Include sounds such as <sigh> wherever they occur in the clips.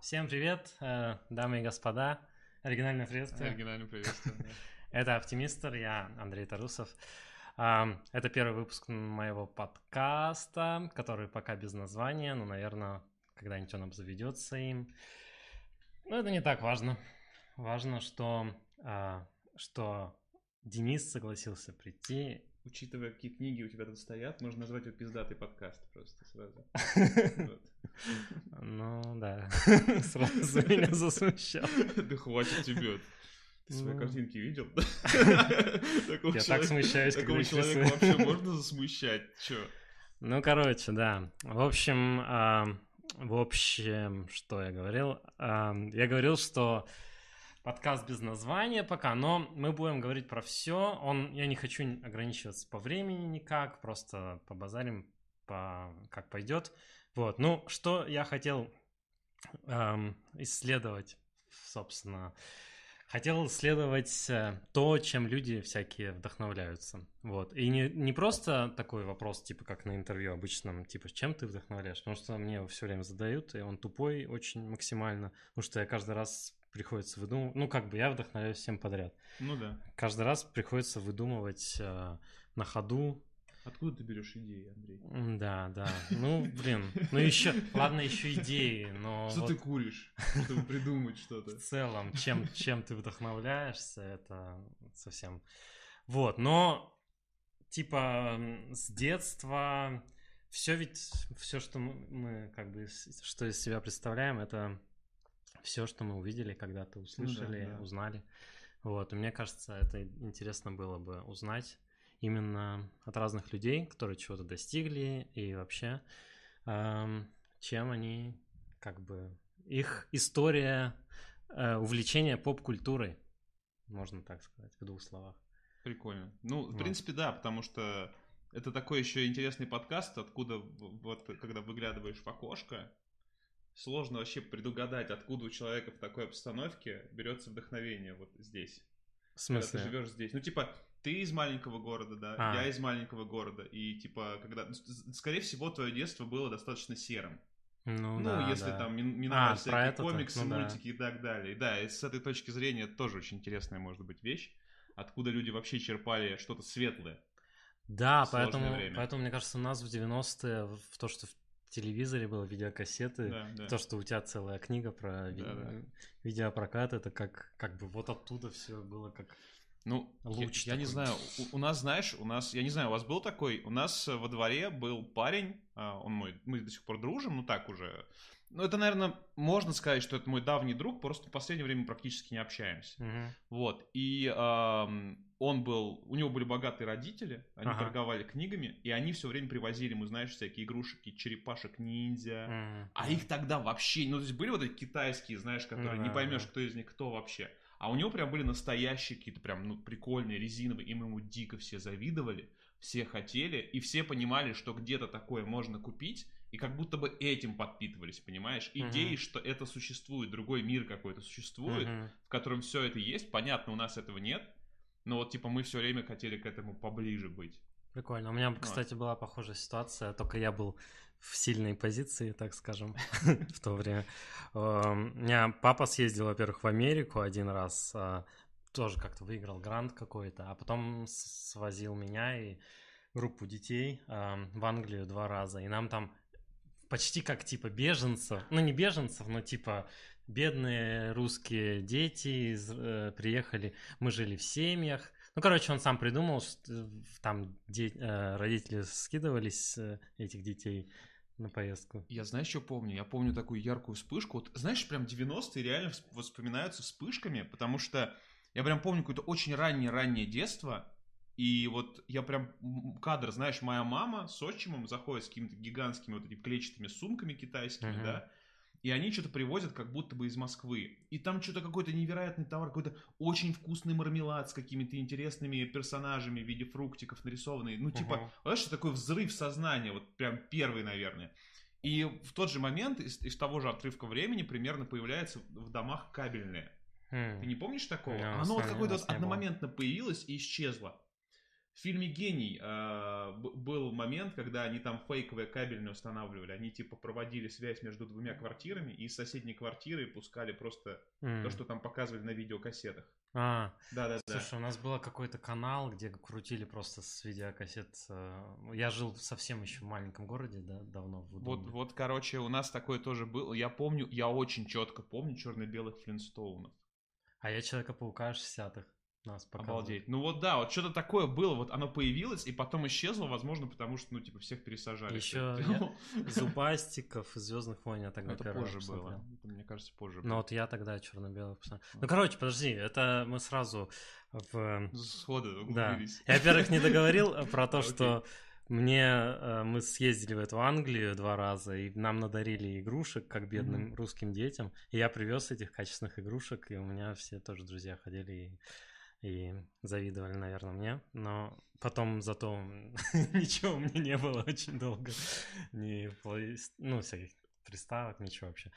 Всем привет, э, дамы и господа. Оригинальное приветствие. Оригинальное приветствие. <laughs> Это Оптимистр, я Андрей Тарусов. Это первый выпуск моего подкаста, который пока без названия, но, наверное, когда-нибудь он обзаведется им. Но это не так важно. Важно, что, а, что Денис согласился прийти. Учитывая, какие книги у тебя тут стоят, можно назвать его пиздатый подкаст просто сразу. Ну да, <laughs> сразу меня засмущал. Да хватит тебе. Ты свои Ну. картинки видел? <laughs> Я так смущаюсь, Такого человека вообще можно засмущать? Чё? Ну, короче, да. В общем, а, в общем, что я говорил? А, я говорил, что подкаст без названия пока, но мы будем говорить про все. Он, я не хочу ограничиваться по времени никак, просто побазарим, по, как пойдет. Вот. Ну, что я хотел ам, исследовать, собственно. Хотел исследовать э, то, чем люди всякие вдохновляются. Вот. И не, не просто такой вопрос, типа как на интервью обычном, типа, чем ты вдохновляешь? Потому что мне его все время задают, и он тупой очень максимально, потому что я каждый раз приходится выдумывать, ну, как бы я вдохновляюсь всем подряд. Ну да. Каждый раз приходится выдумывать э, на ходу. Откуда ты берешь идеи, Андрей? Да, да. Ну, блин. Ну, еще, ладно, еще идеи, но Что вот ты куришь, чтобы придумать что-то? <laughs> в целом, чем, чем ты вдохновляешься, это совсем... Вот, но, типа, с детства все ведь, все, что мы, как бы, что из себя представляем, это все, что мы увидели, когда-то услышали, да. узнали. Вот, и мне кажется, это интересно было бы узнать именно от разных людей, которые чего-то достигли, и вообще, эм, чем они, как бы, их история э, увлечения поп-культурой, можно так сказать, в двух словах. Прикольно. Ну, в Вот. принципе, да, потому что это такой еще интересный подкаст, откуда вот когда выглядываешь в окошко, сложно вообще предугадать, откуда у человека в такой обстановке берется вдохновение вот здесь. В Когда ты смысле? живешь здесь. Ну, типа, ты из маленького города, да, А. я из маленького города, и типа, когда, ну, скорее всего, твое детство было достаточно серым. Ну, Ну, да, если да. там мин- миновать А, всякие комиксы, Ну да. мультики и так далее. Да, и с этой точки зрения это тоже очень интересная может быть вещь, откуда люди вообще черпали что-то светлое. Да, поэтому, время. поэтому, мне кажется, нас в 90-е, в то, что в телевизоре было видеокассеты, Да, да. то, что у тебя целая книга про ви- Да, да. видеопрокат, это как, как бы вот оттуда все было как... Ну, я- Луч я, не такой. знаю, у, у нас, знаешь, у нас, я не знаю, у вас был такой, у нас э, во дворе был парень, а, он мой, мы до сих пор дружим, ну так уже. Ну, это, наверное, можно сказать, что это мой давний друг, просто в последнее время практически не общаемся. Мгм. Вот, и он был, у него были богатые родители, они Ага. торговали книгами, и они все время привозили ему, знаешь, всякие игрушки, черепашек ниндзя. Мгм. А их тогда вообще, ну, то есть были вот эти китайские, знаешь, которые Ну не поймешь, кто из них кто вообще. А у него прям были настоящие какие-то прям, ну, прикольные, резиновые, и мы ему дико все завидовали, все хотели, и все понимали, что где-то такое можно купить, и как будто бы этим подпитывались, понимаешь? Мгм. Идеей, что это существует, другой мир какой-то существует, Мгм. в котором все это есть. Понятно, у нас этого нет, но вот типа мы все время хотели к этому поближе быть. Прикольно. У меня, Вот. кстати, была похожая ситуация, только я был в сильной позиции, так скажем, <laughs> в то время. Эм, У меня папа съездил, во-первых, в Америку один раз, а, тоже как-то выиграл грант какой-то, а потом свозил меня и группу детей эм, в Англию два раза, и нам там почти как типа беженцев, ну не беженцев, но типа бедные русские дети из- э, приехали, мы жили в семьях. Ну, короче, он сам придумал, что там де- э, родители скидывались э, этих детей на поездку. Я знаешь, что помню? Я помню такую яркую вспышку. Вот, знаешь, прям 90-е реально воспоминаются вспышками, потому что я прям помню какое-то очень раннее-раннее детство, и вот я прям кадр, знаешь, моя мама с отчимом заходит с какими-то гигантскими вот этими клетчатыми сумками китайскими, Мгм. да, и они что-то привозят как будто бы из Москвы. И там что-то какой-то невероятный товар, какой-то очень вкусный мармелад с какими-то интересными персонажами в виде фруктиков нарисованный. Ну, типа, Мгм. знаешь, такой взрыв сознания, вот прям первый, наверное. И в тот же момент из, из того же отрывка времени примерно появляется в домах кабельное. Хм. Ты не помнишь такого? У Оно вот какое-то вот не было. одномоментно появилось и исчезло. В фильме «Гений» э, был момент, когда они там фейковые кабельные устанавливали. Они типа проводили связь между двумя квартирами и из соседней квартиры пускали просто mm. то, что там показывали на видеокассетах. А, да, да, слушай, да. у нас был какой-то канал, где крутили просто с видеокассет. Э, я жил совсем еще в маленьком городе, да, давно. В вот, вот, короче, у нас такое тоже было. Я помню, я очень четко помню черно-белых Флинстоунов. А я Человека-паука 60-х нас показывали. Обалдеть. Ну вот да, вот что-то такое было, вот оно появилось и потом исчезло, возможно, потому что, ну, типа, всех пересажали. Еще <laughs> Зубастиков и Звездных войн я тогда Это позже было. Это, мне кажется, позже Ну вот я тогда черно-белый посмотрел. Ну, короче, подожди, это мы сразу в... Сходу Да. Я, во-первых, не договорил про то, <laughs> что мне э, мы съездили в эту Англию два раза, и нам надарили игрушек, как бедным mm-hmm. русским детям. И я привез этих качественных игрушек, и у меня все тоже друзья ходили и и завидовали, наверное, мне. Но потом зато <laughs> ничего у меня не было очень долго. Ни, ну, всяких приставок, ничего вообще.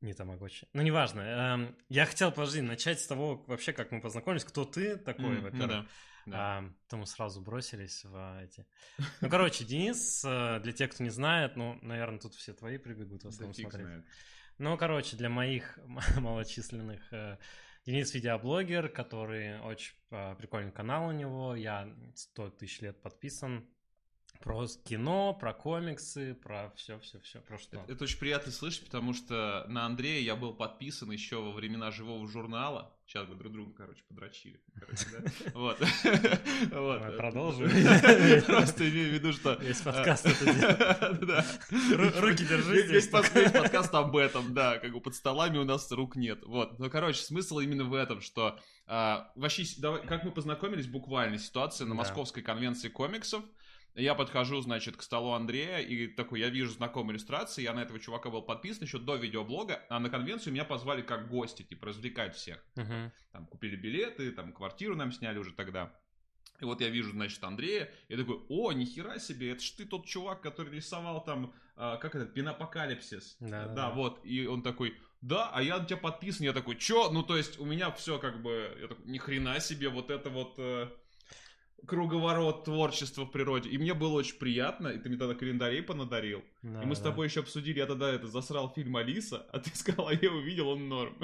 Не тамагочи. Ну, неважно. Эм, я хотел, подожди, начать с того, вообще, как мы познакомились. Кто ты такой, mm, во-первых. Ну да. Да. А, то мы сразу бросились в эти. Ну, короче, Денис, э, для тех, кто не знает, ну, наверное, тут все твои прибегут в основном да смотреть. Ну, короче, для моих <laughs> малочисленных э, Денис видеоблогер, который очень э, прикольный канал у него. Я 100 тысяч лет подписан. Про кино, про комиксы, про все, все, все, про что. Это, это очень приятно слышать, потому что на Андрея я был подписан еще во времена живого журнала. Сейчас бы друг друга, короче, подрочили. <laughs> Вот. вот. Продолжим. <laughs> Просто имею в виду, что... Весь подкаст это <laughs> делает. Руки держи Весь подкаст об этом, да. Как бы под столами у нас рук нет. Вот. Ну, короче, смысл именно в этом, что а, вообще, как мы познакомились, буквально ситуация на Московской конвенции комиксов. Я подхожу, значит, к столу Андрея и такой, я вижу знакомые иллюстрации, я на этого чувака был подписан еще до видеоблога, а на конвенцию меня позвали как гости, типа, развлекать всех. Uh-huh. Там купили билеты, там квартиру нам сняли уже тогда. И вот я вижу, значит, Андрея, и такой, о, нихера себе, это ж ты тот чувак, который рисовал там, а, как это, пинапокалипсис. Да, да, да, вот, и он такой, да, а я на тебя подписан, я такой, чё? Ну, то есть, у меня все как бы, я такой, ни хрена себе, вот это вот... Э, круговорот творчества в природе. И мне было очень приятно, и ты мне тогда календарей понадарил. Да, и мы с тобой еще обсудили, я тогда это засрал фильм Алиса, а ты <laughs> сказал, а я увидел, он норм.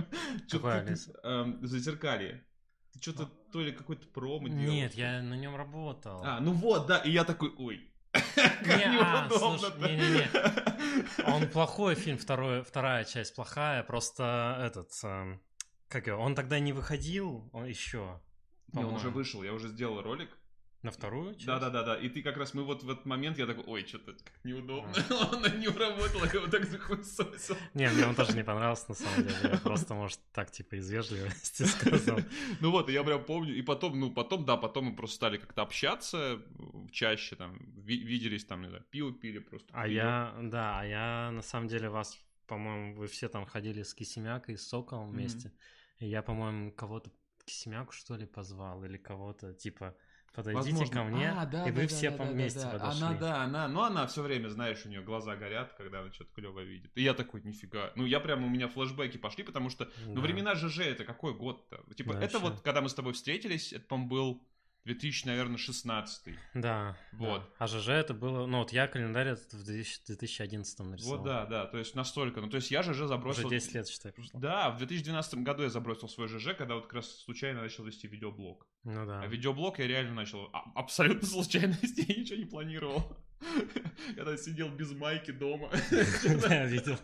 Какой Алиса? Эм, Зазеркалье. Ты что-то а. то ли какой-то промо делал. Нет, я на нем работал. А, ну вот, да, и я такой, ой. <laughs> Не, а, слушай, не, не, не. Он плохой фильм, второй, вторая часть плохая, просто этот, э, как его, он тогда не выходил, он еще. Не, он уже вышел, я уже сделал ролик. На вторую часть? Да, да, да, да. И ты как раз мы вот в этот момент я такой, ой, что-то как неудобно. А. <laughs> Она не уработала, я вот так захуесосил. Не, мне он тоже не понравился, на самом деле. Я просто, может, так, типа, из вежливости сказал. <laughs> Ну вот, я прям помню. И потом, ну, потом, да, потом мы просто стали как-то общаться чаще, там, виделись, там, не знаю, пиво пили просто. А я, да, а я, на самом деле, вас, по-моему, вы все там ходили с Кисемякой, с Соколом вместе. И я, по-моему, кого-то Кисемяку, что ли, позвал, или кого-то, типа, подойдите Возможно. ко мне, а, да, и вы да, все да, вместе да, да. подошли. Она, да, она, ну она все время, знаешь, у нее глаза горят, когда она что-то клево видит. И я такой, нифига. Ну я прям, у меня флешбеки пошли, потому что, ну, да. ну времена ЖЖ, это какой год-то? Типа, да, это вообще. вот, когда мы с тобой встретились, это, по-моему, был 2000, наверное, 16 Да. Вот. Да. А ЖЖ это было... Ну, вот я календарь в 2011 нарисовал. Вот, да, да. То есть настолько. Ну, то есть я ЖЖ забросил... Уже 10 лет, считай, прошло. Да, в 2012 году я забросил свой ЖЖ, когда вот как раз случайно начал вести видеоблог. Ну да. А видеоблог я реально начал а, абсолютно случайно <laughs> вести, я ничего не планировал. <laughs> Когда сидел без майки дома. <laughs> <laughs> Да, я видел.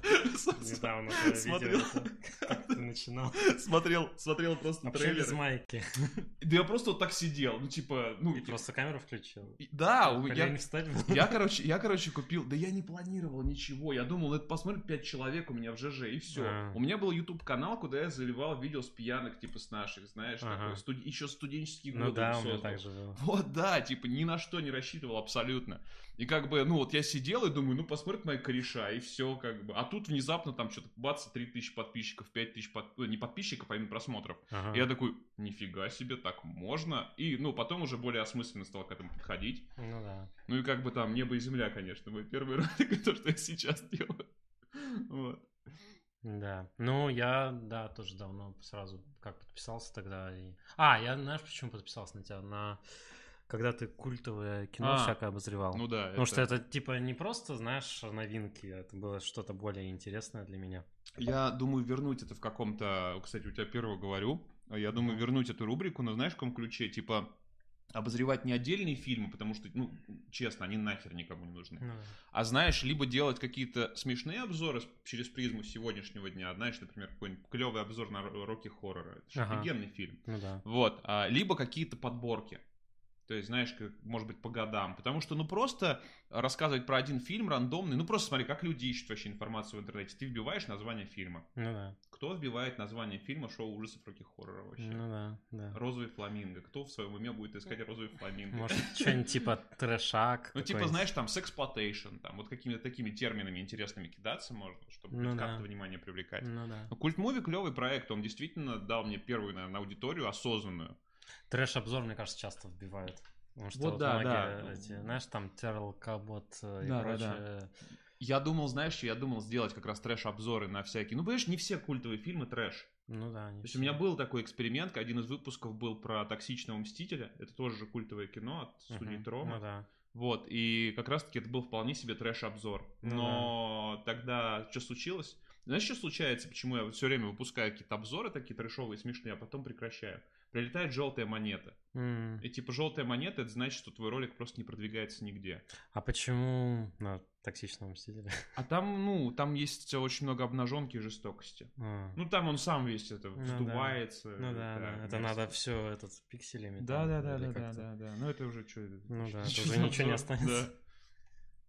Недавно смотрел. Ты начинал. Смотрел, смотрел просто трейлер. без майки. Да я просто вот так сидел, ну типа, ну... И просто камеру включил. Да, я... Я, короче, я, короче, купил... Да я не планировал ничего. Я думал, это посмотрит 5 человек у меня в ЖЖ, и все. А. У меня был YouTube канал, куда я заливал видео с пьянок, типа с наших, знаешь, еще студенческие годы. Ну да, у меня так же было. Вот, да, типа ни на что не рассчитывал абсолютно. И как бы, ну вот я сидел и думаю, ну посмотрит мои кореша, и все как бы. А тут внезапно там что-то бац, 3000 подписчиков, 5000 под... Э, не подписчиков, а именно просмотров. Ага. И я такой, нифига себе, так можно. И, ну, потом уже более осмысленно стал к этому подходить. Ну да. Ну и как бы там небо и земля, конечно, мой первый ролик, <laughs> то, что я сейчас делаю. Вот. Да. Ну, я, да, тоже давно сразу как подписался тогда. И... А, я, знаешь, почему подписался на тебя? На когда ты культовое кино А, всякое обозревал. Ну да. Потому что это типа не просто, знаешь, новинки, это было что-то более интересное для меня. Я думаю вернуть это в каком-то... Кстати, у тебя первого говорю. Я думаю вернуть эту рубрику, но знаешь, в каком ключе? Типа обозревать не отдельные фильмы, потому что, ну, честно, они нахер никому не нужны. Ну, А знаешь, либо делать какие-то смешные обзоры через призму сегодняшнего дня. Знаешь, например, какой-нибудь клевый обзор на ро- Рокки Хоррора. Это Ага. офигенный фильм. ну да. Вот. а, либо какие-то подборки. То есть, знаешь, как, может быть, по годам. Потому что, ну, просто рассказывать про один фильм рандомный, ну, просто смотри, как люди ищут вообще информацию в интернете. Ты вбиваешь название фильма. Ну да. Кто вбивает название фильма шоу ужасов Рокки Хоррора вообще? Ну да, да. Розовый фламинго. Кто в своем уме будет искать розовый фламинго? Может, что-нибудь типа трэшак. Ну, типа, знаешь, там, sexploitation, там, вот какими-то такими терминами интересными кидаться можно, чтобы Ну хоть да. как-то внимание привлекать. Ну да. Ну, Cult movie клевый проект, он действительно дал мне первую, наверное, аудиторию осознанную. Трэш-обзор, мне кажется, часто вбивают. Потому что Вот вот, да, многие да. эти, знаешь, там Террел Кабот э, и Да, да, прочее. Я думал, знаешь, что я думал сделать как раз трэш-обзоры на всякие... Ну, понимаешь, не все культовые фильмы трэш. Ну да, не То есть у меня был такой эксперимент, один из выпусков был про токсичного мстителя. Это тоже же культовое кино от студии Мгм. Трома. Ну да. Вот, и как раз-таки это был вполне себе трэш-обзор. Ну Но тогда что случилось? Знаешь, что случается, почему я все время выпускаю какие-то обзоры такие трэшовые, смешные, а потом прекращаю? Прилетает желтая монета. М. И типа желтая монета, это значит, что твой ролик просто не продвигается нигде. А почему на токсичном мстителе? А там, ну, там есть очень много обнаженки и жестокости. А. Ну, там он сам весь это Ну да. вздувается. Ну да, да. Это мерзко. надо все этот пикселями. Да, там да, да, да, да, да, да. Ну, это уже что? Ну да, <laughs> это уже ничего не останется.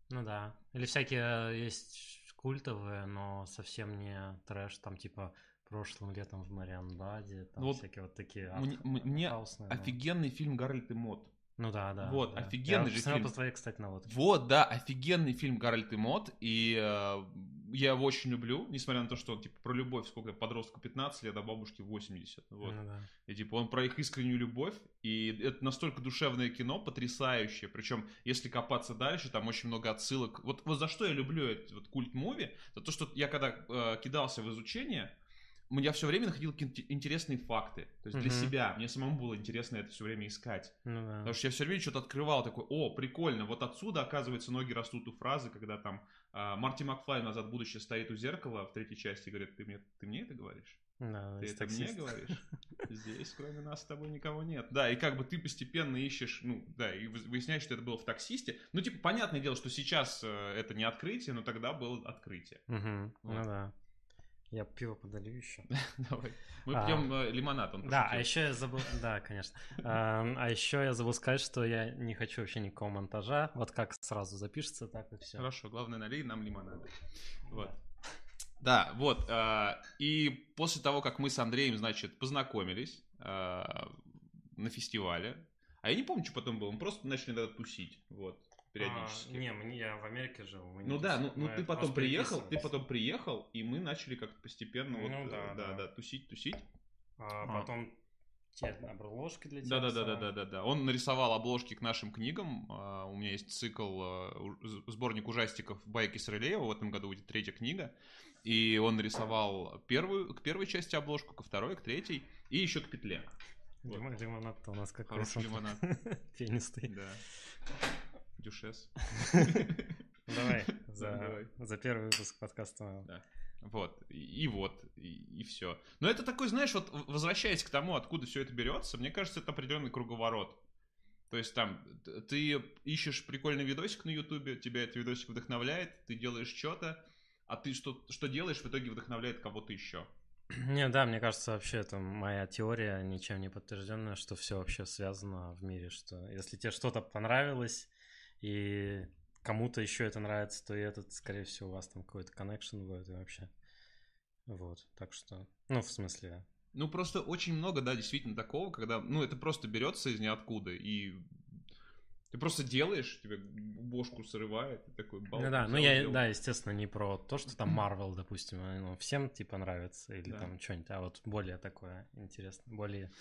Ну да. Или всякие есть культовые, но совсем не трэш, там типа прошлым летом в Марианбаде, там Ну всякие вот такие арт- мне артхаусные, но- Офигенный фильм Гарольд и Мод. Ну да, да. Вот, да. офигенный Я же фильм. по твоей, кстати, наводке. Вот, да, офигенный фильм Гарольд и Мод, и э, я его очень люблю, несмотря на то, что он типа про любовь, сколько подростку 15 лет, а бабушке 80. Вот. Ну да. И типа он про их искреннюю любовь, и это настолько душевное кино, потрясающее. Причем, если копаться дальше, там очень много отсылок. Вот, вот за что я люблю этот вот cult movie, за то, что я когда э, кидался в изучение, я все время находил какие-то интересные факты. То есть для Мгм. себя. Мне самому было интересно это все время искать. Ну да. Потому что я все время что-то открывал, такой, о, прикольно, вот отсюда, оказывается, ноги растут у фразы, когда там а, Марти Макфлай назад в будущее стоит у зеркала в третьей части и говорит, ты мне, ты мне это говоришь? Да, Ты это мне таксиста. говоришь? <laughs> Здесь, кроме нас, с тобой никого нет. Да, и как бы ты постепенно ищешь, ну, да, и вы- выясняешь, что это было в таксисте. Ну, типа, понятное дело, что сейчас э, это не открытие, но тогда было открытие. Ну Вот. да. Я пиво подолью еще. <laughs> Давай. Мы А. пьем э, лимонад, он Да, а еще я забыл, да, конечно. Ам, А еще я забыл сказать, что я не хочу вообще никакого монтажа. Вот как сразу запишется, так и все. Хорошо, главное, налей нам лимонада. Вот. Да, вот. а, И после того, как мы с Андреем, значит, познакомились а, на фестивале, а я не помню, что потом было, мы просто начали тогда тусить, вот, периодически. не, мне, я в Америке жил. мы не Ну да, ну, ну ты потом приехал, ты потом приехал, и мы начали как-то постепенно вот, Ну э, да, да, да. да, тусить, тусить. А А. потом те обложки для тебя. Да, да, да, да, да, да. Он нарисовал обложки к нашим книгам. А, У меня есть цикл, а, у- сборник ужастиков Байки Срелеева. В этом году будет третья книга. И он нарисовал первую, к первой части обложку, ко второй, к третьей и еще к петле. Вот. Лимон- Лимонад-то у нас какой Хороший лимонад. <laughs> Пенистый. Да. Дюшес. Давай, <laughs> за, давай. за первый выпуск подкаста. Да. Вот, и, и вот, и, все. Но это такой, знаешь, вот возвращаясь к тому, откуда все это берется, мне кажется, это определенный круговорот. То есть там ты ищешь прикольный видосик на Ютубе, тебя этот видосик вдохновляет, ты делаешь что-то, а ты что, что делаешь, в итоге вдохновляет кого-то еще. <clears throat> Не, да, мне кажется, вообще это моя теория, ничем не подтвержденная, что все вообще связано в мире, что если тебе что-то понравилось, и кому-то еще это нравится, то и этот, скорее всего, у вас там какой-то коннекшн будет и вообще. Вот, так что, ну, в смысле, Ну, просто очень много, да, действительно такого, когда, ну, это просто берется из ниоткуда, и ты просто делаешь, тебе бошку срывает, и такой бал. ну да, ну я, сделал. да, естественно, не про то, что там <clears throat> Marvel, допустим, ну, всем типа нравится, или Да. там что-нибудь, а вот более такое интересное, более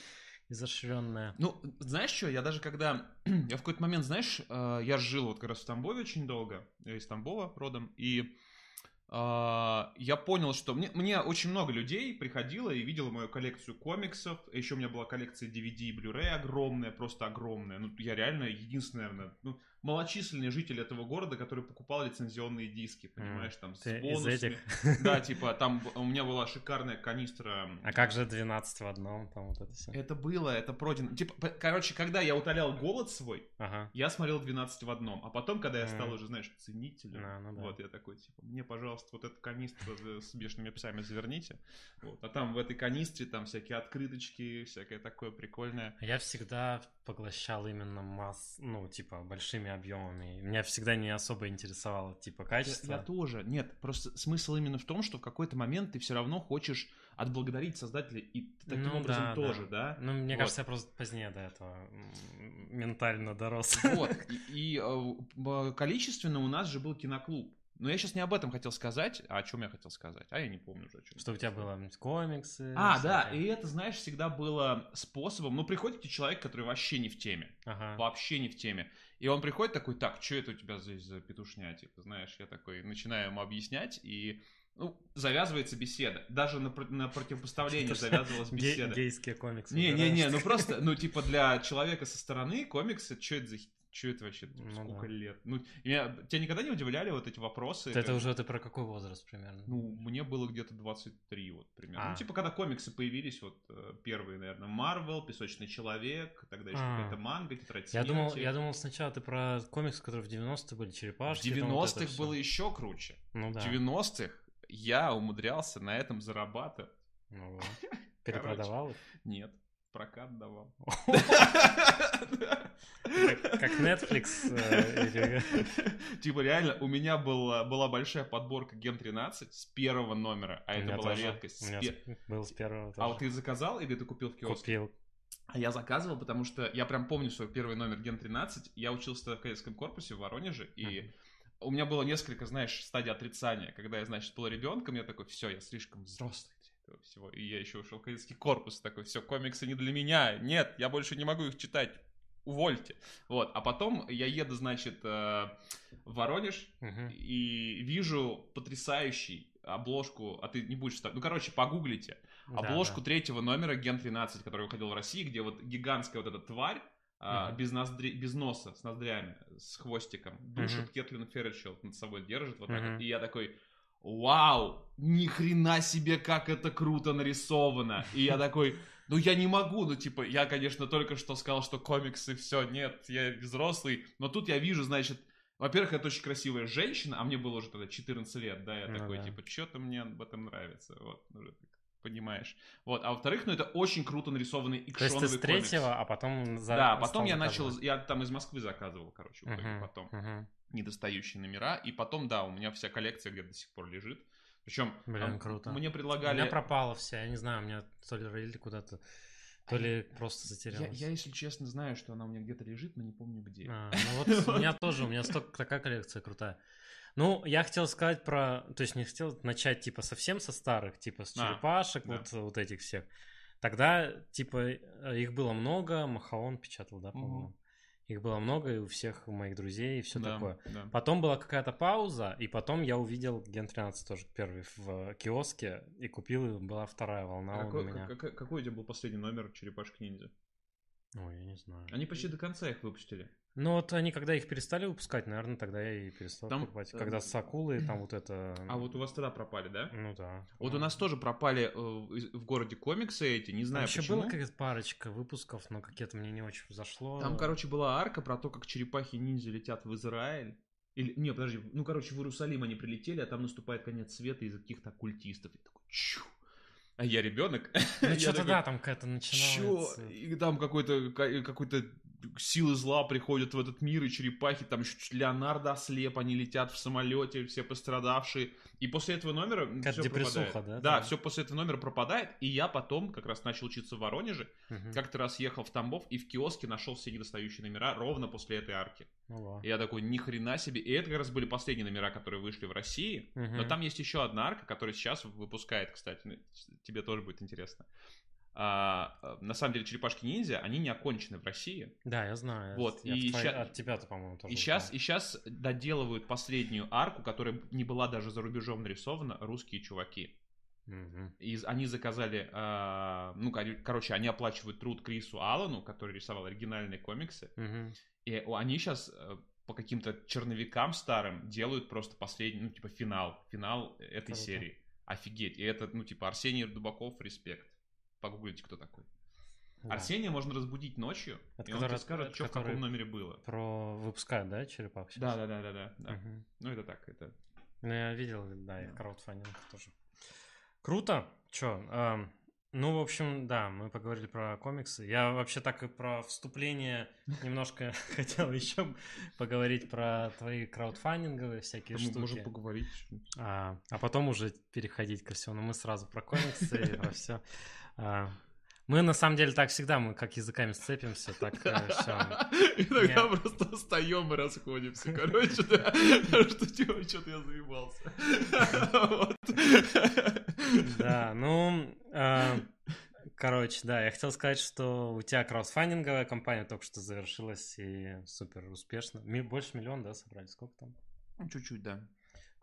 изощренное. Ну, знаешь что, я даже когда... <clears throat> я в какой-то момент, знаешь, э, я жил вот как раз в Тамбове очень долго, я из Тамбова родом, и а, я понял, что мне, мне очень много людей приходило и видело мою коллекцию комиксов. Еще у меня была коллекция DVD и Blu-ray огромная, просто огромная. Ну, я реально единственный, наверное, ну, малочисленный житель этого города, который покупал лицензионные диски, понимаешь, там, с Ты из бонусами. этих? Да, типа, там у меня была шикарная канистра. А как же 12 в одном, там вот это все? Это было, это пройдено. Типа, короче, когда я утолял голод свой, Ага. я смотрел 12 в одном. А потом, когда я стал уже, знаешь, ценителем, А, ну да. вот я такой, типа, мне, пожалуйста, вот эту канистру с бешеными псами заверните. Вот. А там в этой канистре там всякие открыточки, всякое такое прикольное. Я всегда поглощал именно масс, ну, типа, большими объемами. Меня всегда не особо интересовало, типа, Я, качество. я тоже. Нет, просто смысл именно в том, что в какой-то момент ты все равно хочешь отблагодарить создателя, и таким Ну образом да, тоже, да? Ну, мне Вот. кажется, я просто позднее до этого ментально дорос. Вот. И, и, э, количественно у нас же был киноклуб. Но я сейчас не об этом хотел сказать, а о чем я хотел сказать. А я не помню уже, о чем. Что у тебя было комиксы. А, да, и это, знаешь, всегда было способом. Ну, приходит тебе человек, который вообще не в теме. Ага. Вообще не в теме. И он приходит такой, так, что это у тебя здесь за петушня, типа, знаешь, я такой начинаю ему объяснять, и ну, завязывается беседа. Даже на, на противопоставление завязывалась беседа. Гейские комиксы. Не-не-не, ну просто, ну типа для человека со стороны комиксы, что это за что это вообще? Ну Сколько да. лет? Ну, меня, тебя никогда не удивляли вот эти вопросы? Это как- уже ты про какой возраст примерно? Ну, мне было где-то 23, вот, примерно. А. Ну, типа, когда комиксы появились, вот, э, первые, наверное, Марвел, Песочный Человек, тогда еще А. какая-то манга, Тетрадь Я думал, я думал сначала ты про комиксы, которые в 90-е были, В черепашки. вот это 90-х всё. было еще круче. Ну да. В 90-х я умудрялся на этом зарабатывать. Ну вот. <laughs> Перепродавал их? Нет, в прокат давал. <laughs> Как Netflix э. Типа реально, у меня была, была большая подборка Ген 13 с первого номера, а это была редкость. У меня был с первого А вот ты заказал или ты купил в киоске? Купил. А я заказывал, потому что я прям помню свой первый номер Ген 13. Я учился в кадетском корпусе в Воронеже, и у меня было несколько, знаешь, стадий отрицания. Когда я, значит, был ребенком, я такой, все, я слишком взрослый этого всего. И я еще ушел кадетский корпус, такой, все, комиксы не для меня. Нет, я больше не могу их читать. Увольте. Вот. А потом я еду, значит, э, в Воронеж, Мгм. и вижу потрясающий обложку, а ты не будешь ставить, ну, короче, погуглите, Да, обложку да. третьего номера Ген 13, который выходил в России, где вот гигантская вот эта тварь, Мгм. без, ноздри, без носа, с ноздрями, с хвостиком, душит Мгм. Кетлин Ферричелд над собой держит вот так Мгм. вот, и я такой, вау, ни хрена себе, как это круто нарисовано, и я такой, ну я не могу, ну типа, я, конечно, только что сказал, что комиксы, все, нет, я взрослый, но тут я вижу, значит, во-первых, это очень красивая женщина, а мне было уже тогда 14 лет, да, я Ну такой, да. типа, что-то мне об этом нравится, вот, уже так понимаешь. Вот, а во-вторых, ну это очень круто нарисованный То есть икшоновый ты с комикс. третьего, а потом за... Да, потом я начал, я там из Москвы заказывал, короче, Мгм, потом, мгм. недостающие номера, и потом, да, у меня вся коллекция где-то до сих пор лежит. Причем Блин, круто. мне У предлагали... меня пропала вся, я не знаю, у меня то ли рейли куда-то, то ли просто я, затерялась. я, если честно, знаю, что она у меня где-то лежит, но не помню где. А, ну вот у меня тоже, у меня столько такая коллекция крутая. Ну, я хотел сказать про, то есть не хотел начать типа совсем со старых, типа с А, черепашек, да. вот, вот этих всех. Тогда, типа, э, их было много, Махаон печатал, да, по-моему. Их было много, и у всех у моих друзей, и все Да, такое. да. Потом была какая-то пауза, и потом я увидел Ген 13 тоже первый в киоске, и купил, и была вторая волна А у какой, меня. как- какой у тебя был последний номер Черепашки Ниндзя? Ой, я не знаю. Они почти до конца их выпустили. Ну вот они, когда их перестали выпускать, наверное, тогда я и перестал Там, покупать. э, Когда с акулой, там вот это... А вот у вас тогда пропали, да? Ну да. Вот у нас тоже пропали э, в городе комиксы эти, не Там знаю еще почему. была какая-то парочка выпусков, но какие-то мне не очень зашло. Там, короче, была арка про то, как черепахи-ниндзя летят в Израиль. Или, не, подожди, ну, короче, в Иерусалим они прилетели, а там наступает конец света из-за каких-то оккультистов. Я такой, чу. А я ребенок. Ну <laughs> что-то да, там какая-то Чё? начиналась... И там какой-то ка- какой-то силы зла приходят в этот мир, и черепахи, там еще Леонардо ослеп, они летят в самолете, все пострадавшие. И после этого номера Какая-то все депрессуха, пропадает. да, Да, там? все после этого номера пропадает. И я потом как раз начал учиться в Воронеже, Мгм. как-то раз ехал в Тамбов и в киоске нашел все недостающие номера ровно после этой арки. Ну ладно. И я такой, ни хрена себе. И это как раз были последние номера, которые вышли в России. Но Мгм. там есть еще одна арка, которая сейчас выпускает, кстати, ну, тебе тоже будет интересно. А, а, на самом деле черепашки-ниндзя, они не окончены в России. Да, я знаю. Вот, я и твоей- ща- от тебя-то, по-моему, тоже. И сейчас, и сейчас доделывают последнюю арку, которая не была даже за рубежом нарисована, русские чуваки. Мгм. И они заказали, а, ну, кор- короче, они оплачивают труд Крису Аллану, который рисовал оригинальные комиксы. Мгм. И они сейчас по каким-то черновикам старым делают просто последний, ну, типа, финал. Финал этой Круто. серии. Офигеть. И это, ну, типа, Арсений Дубаков, респект. Погуглите, кто такой. Да. Арсения можно разбудить ночью, Это и он тебе который- скажет, что в который- каком номере было. Про выпускают, да, черепах? сейчас? Да, да, да, да, да. Мгм. Ну, это так, это Ну, я видел, да, Да. краудфандинг тоже. Круто. Чё, ам, ну, в общем, да, мы поговорили про комиксы. Я вообще так и про вступление немножко <laughs> хотел еще поговорить про твои краудфандинговые всякие Мы штуки. можем поговорить. А, а потом уже переходить ко всему. Но мы сразу про комиксы и про все. Мы на самом деле так всегда, мы как языками сцепимся, так все. <laughs> Иногда просто встаем и расходимся. <laughs> Короче, да. Что типа, что-то я заебался. <laughs> Да, ну, а, короче, да, я хотел сказать, что у тебя краудфандинговая компания только что завершилась и супер успешно. Больше миллиона, да, собрали? Сколько там? Ну, Чуть-чуть, да.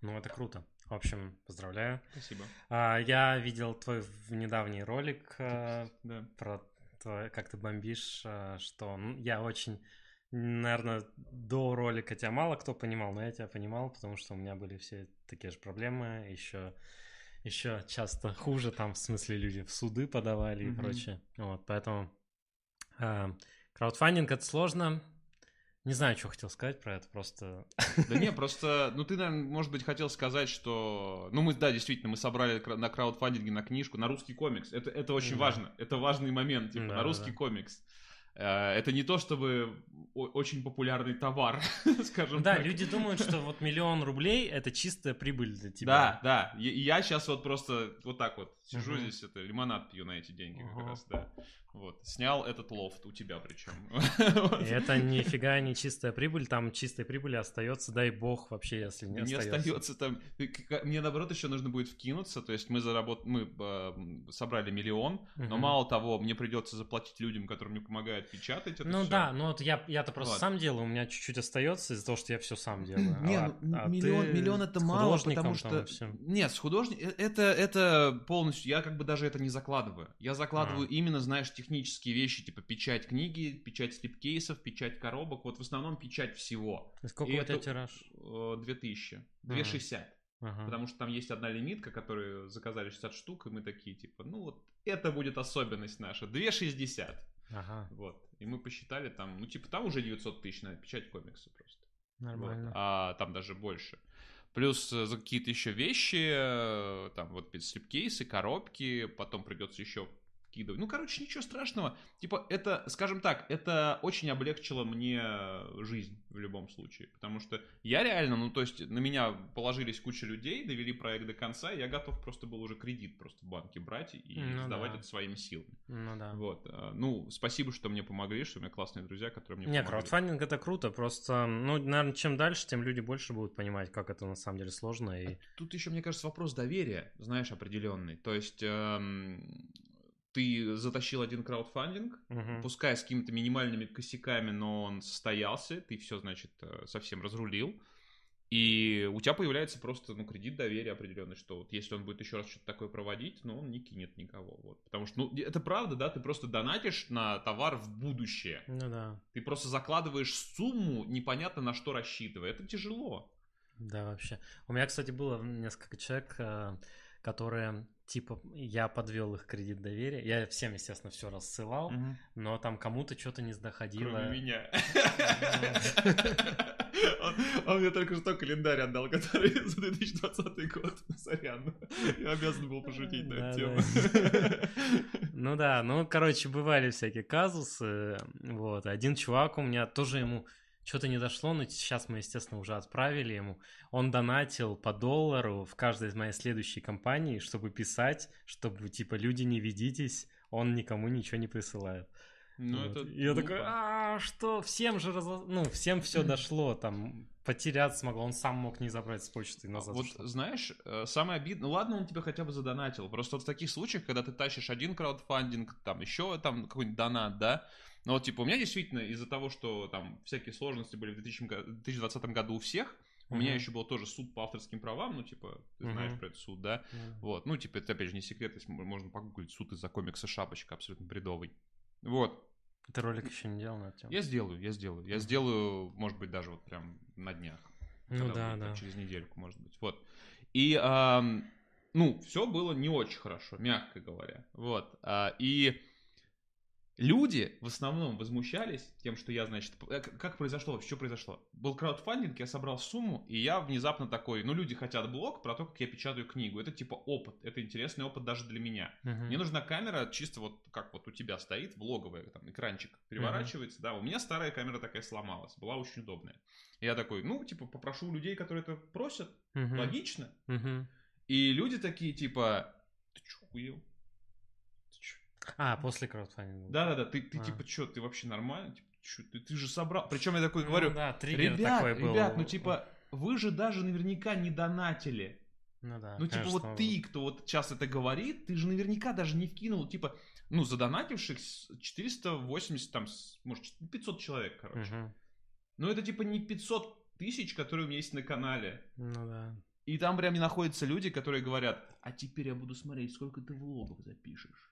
Ну, это круто. В общем, поздравляю. Спасибо. А, Я видел твой недавний ролик а, Да. про то, как ты бомбишь, что ну, я очень, наверное, до ролика тебя мало кто понимал, но я тебя понимал, потому что у меня были все такие же проблемы, еще, еще часто хуже, там, в смысле, люди в суды подавали и Мгм. прочее. Вот, поэтому а, краудфандинг это сложно. Не знаю, что хотел сказать про это, просто... <laughs> Да не, просто, ну ты, наверное, может быть, хотел сказать, что... Ну мы, да, действительно, мы собрали на краудфандинге на книжку, на русский комикс. Это, это очень Да. важно. Это важный момент, типа, Да, на русский да. комикс. Э, Это не то, чтобы очень популярный товар, <laughs> скажем Да, так. люди думают, что вот миллион рублей это чистая прибыль для Да, тебя. да. И и я сейчас вот просто вот так вот сижу Мгм. здесь, это лимонад пью на эти деньги как Ага. раз, да. Вот. Снял этот лофт у тебя причем. <laughs> И это нифига не чистая прибыль, там чистой прибыли остается, дай бог вообще, если не, Не остается. остается там. Мне наоборот еще нужно будет вкинуться. То есть мы заработ... мы э, собрали миллион, но Мгм. мало того, мне придется заплатить людям, которые мне помогают печатать это Ну всё. да, ну вот я, я-то просто Вот. сам делаю, у меня чуть-чуть остается из-за того, что я все сам делаю. Не, А- ну, а миллион, ты миллион это мало, потому что... Нет, с художником... Это, это полностью... Я как бы даже это не закладываю. Я закладываю А. именно, знаешь, технические вещи, типа печать книги, печать слепкейсов, печать коробок. Вот в основном печать всего. И Сколько И у тебя это- тираж? Э, 2000. 260. Ага. Потому что там есть одна лимитка, которую заказали 60 штук, и мы такие, типа, ну вот это будет особенность наша. 2,60. Ага, Вот. И мы посчитали там, ну типа там уже 900 тысяч на печать комикса просто. Вот. нормально. А там даже больше. Плюс э, за какие-то еще вещи, э, там вот слепкейсы, коробки, потом придется еще вкидывать. Ну, короче, ничего страшного. Типа, это, скажем так, это очень облегчило мне жизнь в любом случае. Потому что я реально, ну, то есть на меня положились куча людей, довели проект до конца, и я готов просто был уже кредит просто в банке брать и Ну сдавать да. это своими силами. Ну да. Вот. а, Ну, спасибо, что мне помогли, что у меня классные друзья, которые мне Не, помогли. краудфандинг это круто, просто, ну, наверное, чем дальше, тем люди больше будут понимать, как это на самом деле сложно. И... Тут еще, мне кажется, вопрос доверия, знаешь, определенный. То есть эм, ты затащил один краудфандинг, Мгм. пускай с какими-то минимальными косяками, но он состоялся, ты все, значит, э, совсем разрулил. И у тебя появляется просто, ну, кредит доверия определенный, что вот если он будет еще раз что-то такое проводить, ну, он не кинет никого, вот. Потому что, ну, это правда, да, ты просто донатишь на товар в будущее. Ну да, Ты просто закладываешь сумму, непонятно на что рассчитывая. Это тяжело. да, вообще. У меня, кстати, было несколько человек, э, которые, типа, я подвел их кредит доверия. Я всем, естественно, все рассылал, но там кому-то что-то не доходило. Кроме меня. Он, он мне только что календарь отдал, который за 2020 год. Сорян. Я обязан был пошутить на эту тему. Ну да, ну, короче, бывали всякие казусы, вот, один чувак у меня тоже ему что-то не дошло, но сейчас мы, естественно, уже отправили ему. Он донатил по доллару в каждой из моей следующей компании, чтобы писать, чтобы, типа, люди не ведитесь, он никому ничего не присылает. Ну, Вот. это И я такой, а что, всем же разо- ну, всем все дошло, там, потеряться смогло, он сам мог не забрать с почты назад. Вот что-то. знаешь, э, самое обидное, ну ладно, он тебе хотя бы задонатил. Просто вот в таких случаях, когда ты тащишь один краудфандинг, там еще там какой-нибудь донат, да, но вот типа у меня действительно из-за того, что там всякие сложности были в 2000 го- 2020 году у всех, у меня Мгм. еще был тоже суд по авторским правам, ну типа, ты знаешь Мгм. про этот суд, да, Мгм. вот, ну типа это опять же не секрет, если можно погуглить суд из-за комикса «Шапочка», абсолютно бредовый. Вот, Ты ролик еще не делал на эту тему? я сделаю, я сделаю, я Мгм. сделаю, может быть, даже вот прям на днях. Ну да, будет, там, да. Через недельку, может быть. Вот. И, ам, ну, все было не очень хорошо, мягко говоря. Вот. А, и люди в основном возмущались тем, что я, значит, э, как произошло, что произошло? Был краудфандинг, я собрал сумму, и я внезапно такой, ну, люди хотят блог про то, как я печатаю книгу. Это типа опыт, это интересный опыт даже для меня. Мгм. Мне нужна камера чисто вот как вот у тебя стоит, влоговая, там экранчик переворачивается, да, у меня старая камера такая сломалась, была очень удобная. И я такой, ну, типа, попрошу у людей, которые это просят, Мгм. логично. Мгм. И люди такие, типа, ты чё, хуел? Ты чё?» А, после краудфандинга. Да-да-да, ты, ты А. типа, чё, ты вообще нормально? Типа, чё, ты, ты же собрал. Причем я такой Ну говорю, да, ребят, такой был. ребят, ну, типа, вы же даже наверняка не донатили. Ну да, Ну, типа, конечно, вот ты, кто вот сейчас это говорит, ты же наверняка даже не вкинул, типа, ну, задонативших с 480, там, может, 500 человек, короче. Мгм. Ну, это, типа, не 500 тысяч, которые у меня есть на канале. Ну да. И там прям не находятся люди, которые говорят, а теперь я буду смотреть, сколько ты влогов запишешь.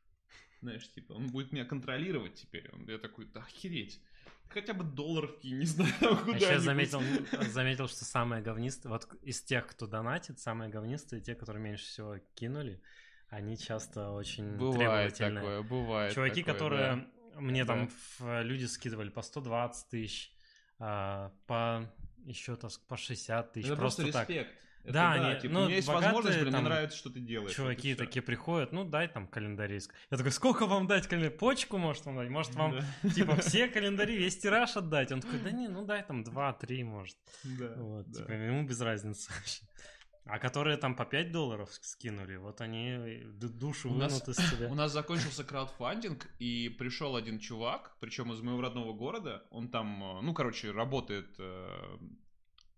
Знаешь, типа, он будет меня контролировать теперь. Он, я такой, да охереть. Хотя бы долларов кинь, не <laughs> знаю, А куда еще я заметил, заметил, что самые говнистые, вот из тех, кто донатит, самые говнистые, те, которые меньше всего кинули, они часто очень Бывает требовательные. такое, бывает Чуваки, такое, которые мне там Да. в- люди скидывали по 120 тысяч, а, по еще так, по 60 тысяч, Это просто, просто так. Это Да, да, они- типа, ну, у меня есть богатые возможность, блин, мне там нравится, что ты делаешь. вот Чуваки всё. такие приходят, ну дай там календарь. Я такой, сколько вам дать календарь? Почку может вам дать? Может вам Да. типа <laughs> все календари, весь тираж отдать? Он такой, да не, ну дай там 2-3 может. Да, Вот, да. типа, ему без разницы вообще. А которые там по 5 долларов скинули, вот они ду- душу У нас- вынут из тебя. У нас закончился краудфандинг, и пришел один чувак, причем из моего родного города. Он там, э, ну, короче, работает, э,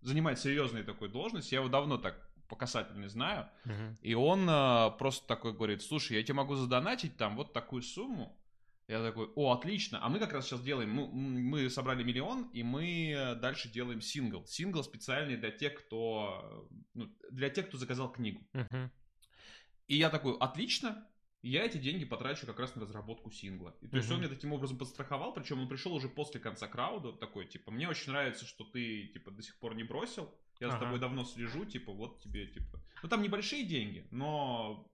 занимает серьезную такую должность. Я его давно так по касательной знаю. Мгм. И он э, просто такой говорит, слушай, я тебе могу задонатить там вот такую сумму. Я такой, о, отлично. А мы как раз сейчас делаем, ну, м, мы собрали миллион, и мы э, дальше делаем сингл. Сингл специальный для тех, кто, ну, для тех, кто заказал книгу. Мгм. И я такой, отлично, я эти деньги потрачу как раз на разработку сингла. И то есть Мгм. он меня таким образом подстраховал, причем он пришел уже после конца крауда, такой, типа, мне очень нравится, что ты, типа, до сих пор не бросил, я за Ага. тобой давно слежу, типа, вот тебе, типа... Ну, там небольшие деньги, но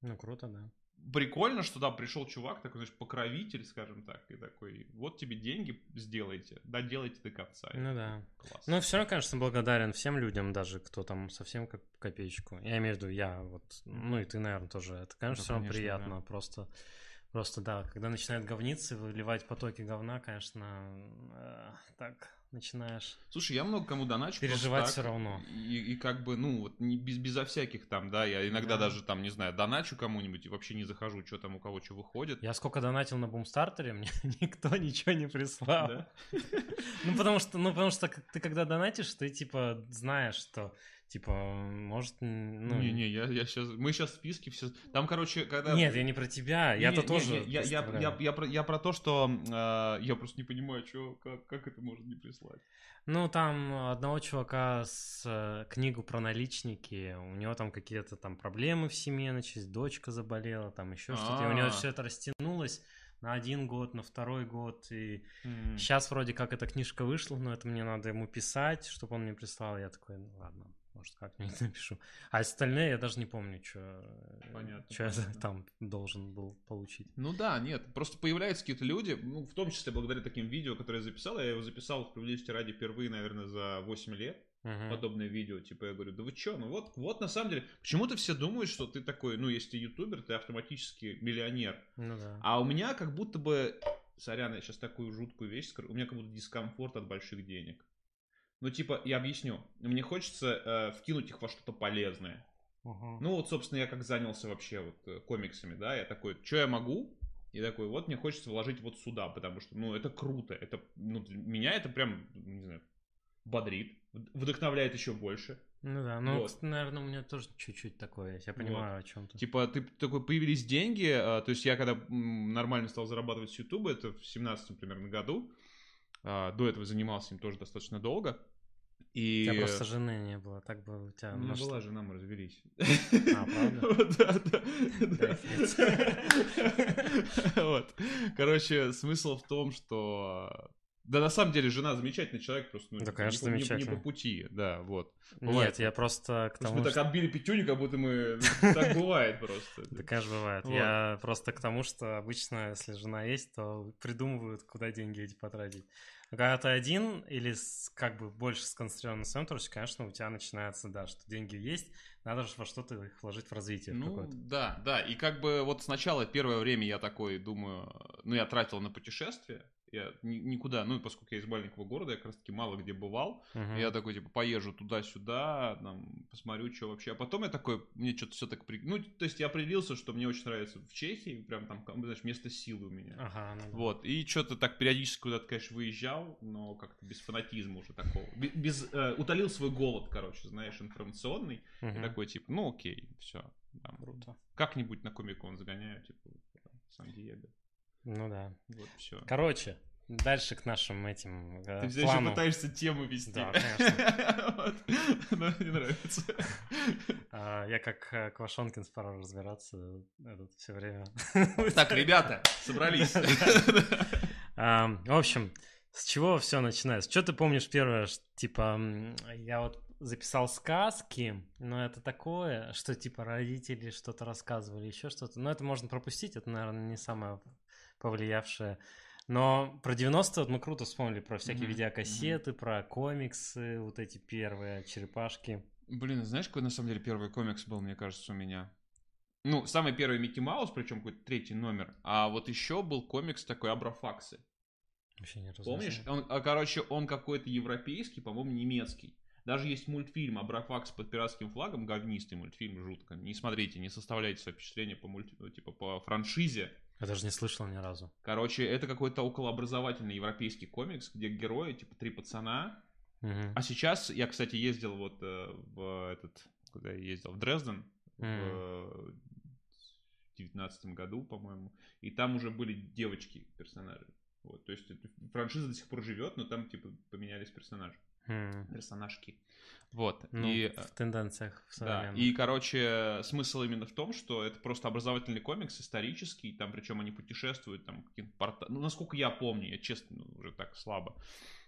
Ну круто, да. Прикольно, что, да, пришел чувак, такой, знаешь, покровитель, скажем так, и такой, вот тебе деньги, сделайте, да, делайте до конца. Ну да. Класс. Ну, все равно, конечно, благодарен всем людям, даже кто там совсем как копеечку. Я имею в виду, я вот, ну и ты, наверное, тоже. Это, конечно, Да, все равно конечно, приятно. Просто, просто, да, когда начинают говниться, выливать потоки говна, конечно, э, так начинаешь Слушай, я много кому доначу. переживать так. все равно. И, и как бы, ну, вот не без, безо всяких там, да, я иногда Да. даже там, не знаю, доначу кому-нибудь и вообще не захожу, что там у кого что выходит. Я сколько донатил на бумстартере, <laughs> мне никто ничего не прислал. Да? <laughs> Ну, потому что, ну, потому что ты когда донатишь, ты, типа, знаешь, что, типа, может, ну... Не-не, я, я сейчас, мы сейчас в списке все... Там, короче, когда... Нет, я не про тебя, я-то тоже не, я, я, я, представляю. я, про, я про то, что э, я просто не понимаю, чё, как, как это можно не прислать. Ну, там одного чувака с э, книгу про наличники, у него там какие-то там проблемы в семье начались, дочка заболела, там еще что-то, и у него А. все это растянулось на один год, на второй год, и М. сейчас вроде как эта книжка вышла, но это мне надо ему писать, чтобы он мне прислал, я такой, ну ладно, может как-нибудь <laughs> напишу. А остальные я даже не помню, что Понятно, я понятно. там должен был получить. Ну да, нет, просто появляются какие-то люди, ну, в том числе благодаря таким видео, которые я записал, я его записал в справедливости ради впервые, наверное, за 8 лет, Мгм. подобное видео, типа я говорю, да вы чё, ну вот, вот на самом деле, почему-то все думают, что ты такой, ну, если ты ютубер, ты автоматически миллионер, Ну да. а у меня как будто бы, сорян, я сейчас такую жуткую вещь скажу, у меня как будто дискомфорт от больших денег. Ну, типа, я объясню, мне хочется э, вкинуть их во что-то полезное. Мгм. Ну вот, собственно, я как занялся вообще вот э, комиксами, да, я такой, что я могу? и такой, вот мне хочется вложить вот сюда, потому что, ну, это круто, это, ну, меня это прям, не знаю, бодрит, вдохновляет еще больше. Ну да, ну, Вот. наверное, у меня тоже чуть-чуть такое есть. Я понимаю, о чем ты. Типа, ты такой, появились деньги, а, то есть я когда м, нормально стал зарабатывать с Ютуба, это в 17 примерно году, а, до этого занимался им тоже достаточно долго, У и... тебя просто жены не было, так бы у тебя... Ну, на что- была жена, мы развелись. А, правда? <laughs> Да, да. <laughs> Вот. Короче, смысл в том, что... Да, на самом деле, жена замечательный человек, просто ну, Да, конечно, не, по- не- по пути, да, вот. Бывает. Нет, я просто к тому, мы что... так отбили пятюню, как будто мы... <laughs> Так бывает просто. Да, конечно, бывает. Я просто к тому, что обычно, если жена есть, то придумывают, куда деньги эти потратить. Но когда ты один или с- как бы больше сконцентрирован на своем творчестве, конечно, у тебя начинается, да, что деньги есть, надо же во что-то их вложить в развитие Ну, какое-то. да, да. И как бы вот сначала первое время я такой думаю, ну, я тратил на путешествия. Я ни- никуда, ну, поскольку я из маленького города, я как раз-таки мало где бывал. Мгм. Я такой, типа, поезжу туда-сюда, там, посмотрю, что вообще. А потом я такой, мне что-то все так... При... Ну, то есть я определился, что мне очень нравится в Чехии, прям там, знаешь, место силы у меня. Ага, ну да. Вот, и что-то так периодически куда-то, конечно, выезжал, но как-то без фанатизма уже такого. Бе- Без, э, утолил свой голод, короче, знаешь, информационный. И Мгм. такой, типа, ну окей, все. Круто. Как-нибудь на комик-кон загоняю, типа, Сан-Диего. Ну да. Вот, все. Короче, дальше к нашим этим э, Ты все еще пытаешься тему вести. Да, конечно. <laughs> Вот. Но мне нравится. А, Я как э, Квашонкин пора разбираться все время. Так, ребята, собрались. <laughs> А, В общем, с чего все начинается? Что ты помнишь первое? Типа, я вот записал сказки, но это такое, что типа родители что-то рассказывали, еще что-то. Но это можно пропустить, это, наверное, не самое повлиявшее. Но про 90-е вот мы круто вспомнили, про всякие Мгм, видеокассеты, про комиксы, вот эти первые черепашки. Блин, знаешь, какой на самом деле первый комикс был, мне кажется, у меня? Ну, самый первый Микки Маус, причем какой-то третий номер. А вот еще был комикс такой Абрафаксы. Вообще не Помнишь? Он, а, короче, он какой-то европейский, по-моему, немецкий. Даже есть мультфильм Абрафакс под пиратским флагом, говнистый мультфильм, жутко. Не смотрите, не составляйте свои впечатления по, мульти... ну, типа, по франшизе. Я даже не слышал ни разу. Короче, это какой-то околообразовательный европейский комикс, где герои, типа, три пацана. Мгм. А сейчас, я, кстати, ездил вот э, в этот, куда я ездил, в Дрезден в девятнадцатом году, по-моему, и там уже были девочки персонажи. Вот, то есть эта франшиза до сих пор живет, но там типа поменялись персонажи, М. персонажки. Вот. Ну, и э, в тенденциях в да, и, короче, смысл именно в том, что это просто образовательный комикс, исторический, там, причем они путешествуют, там, каким-то порта... Ну, насколько я помню, я честно, ну, уже так слабо.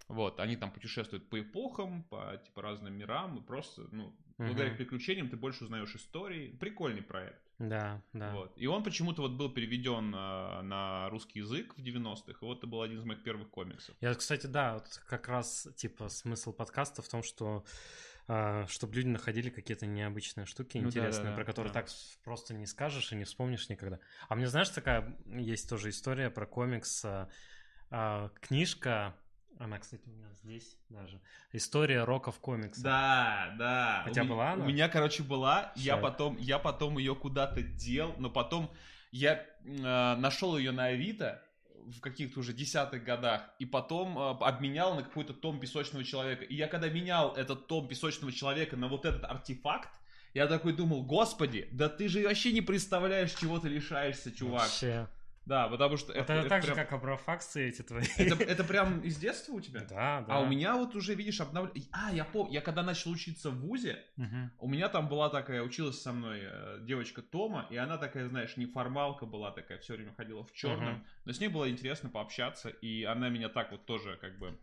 Вот, они там путешествуют по эпохам, по, типа, разным мирам, и просто, ну, благодаря Мгм. приключениям ты больше узнаешь истории. Прикольный проект. Да, да. Вот. И он почему-то вот был переведен а, на русский язык в 90-х, и вот это был один из моих первых комиксов. Я, кстати, да, вот как раз, типа, смысл подкаста в том, что чтобы люди находили какие-то необычные штуки Ну интересные, да, да, про которые да. так просто не скажешь и не вспомнишь никогда. А мне, знаешь, такая есть тоже история про комикс, а, а, книжка, она, кстати, у меня здесь даже, история роков комикса. Да, да. У тебя меня- была она? У меня, короче, была. Я Всё. потом, я потом ее куда-то дел, но потом я нашел ее на Авито в каких-то уже десятых годах, и потом э, обменял на какой-то том песочного человека. И я когда менял этот том песочного человека на вот этот артефакт, я такой думал, господи, да ты же вообще не представляешь, чего ты лишаешься, чувак. Вообще. Да, потому что Это, это, так же, прям- как абрафаксы эти твои. это, <laughs> это прям из детства у тебя? Да, да. А у меня вот уже, видишь, обновля... А, я помню, я когда начал учиться в ВУЗе, Мгм. у меня там была такая, училась со мной э, девочка Тома, и она такая, знаешь, неформалка была такая, все время ходила в черном, Мгм. но с ней было интересно пообщаться, и она меня так вот тоже как бы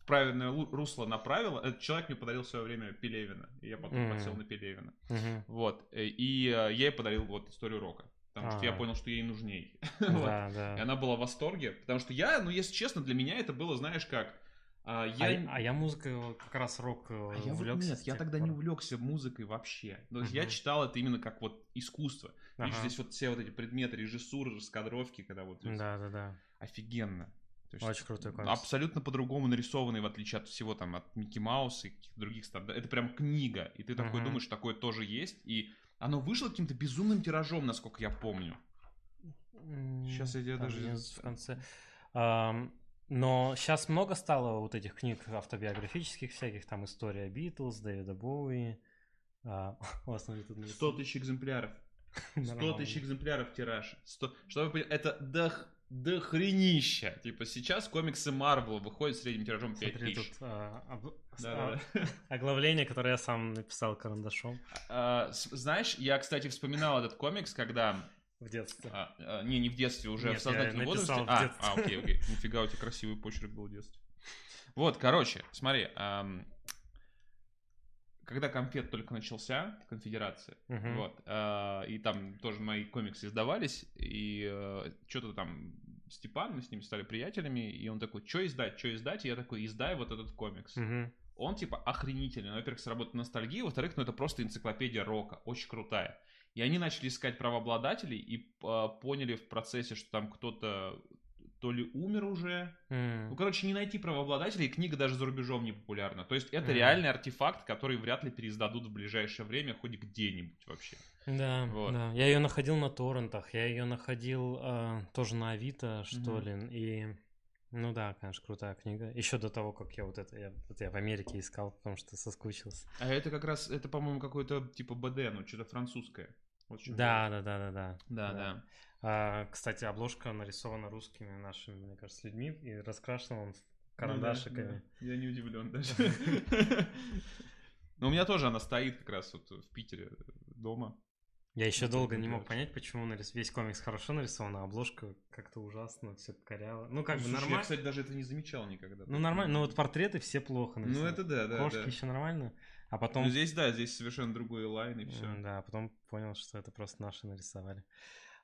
в правильное русло направила. Этот человек мне подарил в свое время Пелевина, и я потом Мгм. подсел на Пелевина. Мгм. Вот, э, и э, я ей подарил вот историю рока, потому что я А. понял, что ей нужней. <laughs> Вот. Да, И да. она была в восторге, потому что я, ну, если честно, для меня это было, знаешь, как... а, А я... я, а я музыкой вот как раз рок э, А я увлекся нет, я тогда пор. не увлекся музыкой вообще. То есть я Мгм. читал это именно как вот искусство. Видишь, Ага. здесь вот все вот эти предметы режиссуры, раскадровки, когда вот здесь Да, да, да. офигенно. То есть Очень крутой комикс. Абсолютно по-другому нарисованный, в отличие от всего там, от Микки Мауса и каких-то других стандартов. Это прям книга, и ты такой Мгм. думаешь, такое тоже есть. И оно вышло каким-то безумным тиражом, насколько я помню. Сейчас я даже... в конце. Ам, но сейчас много стало вот этих книг автобиографических всяких, там история Битлз, Дэвида Боуи. А, <laughs> у вас на тут 100 тысяч экземпляров. <laughs> 100 тысяч экземпляров тираж. 100... Что вы понимаете, это дох... дохренища. Типа сейчас комиксы Марвел выходят средним тиражом 5 Смотри, тысяч. тут а, об- Да, а, <laughs> оглавление, которое я сам написал карандашом А, Знаешь, я, кстати, вспоминал этот комикс, когда... в детстве. а, а, не, не в детстве, уже Нет, в сознательном возрасте. в А, а, окей, окей. <laughs> Нифига, у тебя красивый почерк был в детстве. Вот, короче, смотри. ам, когда конфет только начался, конфедерация, Мгм. вот, а, и там тоже мои комиксы издавались, и что-то там Степан, мы с ним стали приятелями, и он такой, что издать, что издать, и я такой, издай вот этот комикс. Мгм. Он типа охренительный. Ну, Во-первых, сработает ностальгия, во-вторых, ну это просто энциклопедия рока, очень крутая. И они начали искать правообладателей и а, поняли в процессе, что там кто-то то ли умер уже. М. Ну, короче, не найти правообладателей, и книга даже за рубежом не популярна. То есть это Мгм. реальный артефакт, который вряд ли переиздадут в ближайшее время хоть где-нибудь вообще. Да, Вот. да. Я ее находил на торрентах, я ее находил а, тоже на Авито, что Мгм. ли. И ну да, конечно, крутая книга. Еще до того, как я вот это, я, вот я в Америке искал, потому что соскучился. А это как раз, это, по-моему, какое-то типа БД, ну, что-то французское. Вот Да, да, да, да, да. Да, да. да. А, кстати, обложка нарисована русскими нашими, мне кажется, людьми и раскрашена он Ну да, карандашиками. да. Я не удивлен даже. <laughs> Но у меня тоже она стоит как раз вот в Питере дома. Я еще долго не мог понять, почему нарис- весь комикс хорошо нарисован, а обложка как-то ужасно, все коряво. Ну, как бы Слушай, Я, нормально. кстати, даже это не замечал никогда. Ну, нормально, но вот портреты все плохо Ну, нарисованы. это да, да, Кошки да. еще нормально, а потом... Ну, здесь, да, здесь совершенно другой лайн и все. Да, потом понял, что это просто наши нарисовали.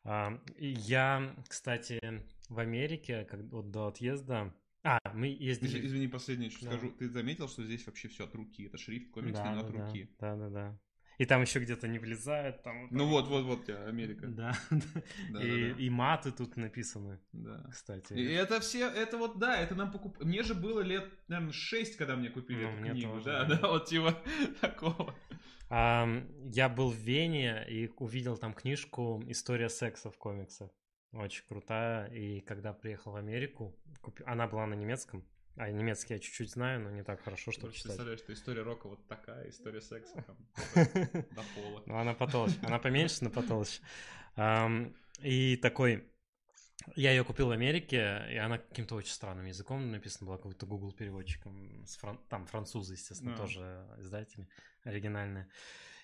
Я, кстати, в Америке, как, вот до отъезда... А, мы ездили... Извини, последнее, что Да. скажу. Ты заметил, что здесь вообще все от руки? Это шрифт комиксный, да, но да, от руки. да, да, да. И там еще где-то не влезает. Там Ну вот, вот, вот тебя, Америка. <laughs> Да, Да, и, да, да. и маты тут написаны, Да. кстати. И это все, это вот, да, это нам покуп... Мне же было лет, наверное, 6, когда мне купили Ну, эту мне книгу. тоже, да, да. да, вот типа <laughs> такого. Я был в Вене и увидел там книжку «История секса в комиксах». Очень крутая. И когда приехал в Америку, она была на немецком. А немецкий я чуть-чуть знаю, но не так хорошо, чтобы читать. представляешь, что история рока вот такая, история секса <laughs> там <laughs> до пола. Ну, она потолще. Она поменьше, но потолще. И такой... Я ее купил в Америке, и она каким-то очень странным языком написана была, какой-то Google переводчиком. С фран- Там французы, естественно, Да. тоже издатели оригинальные.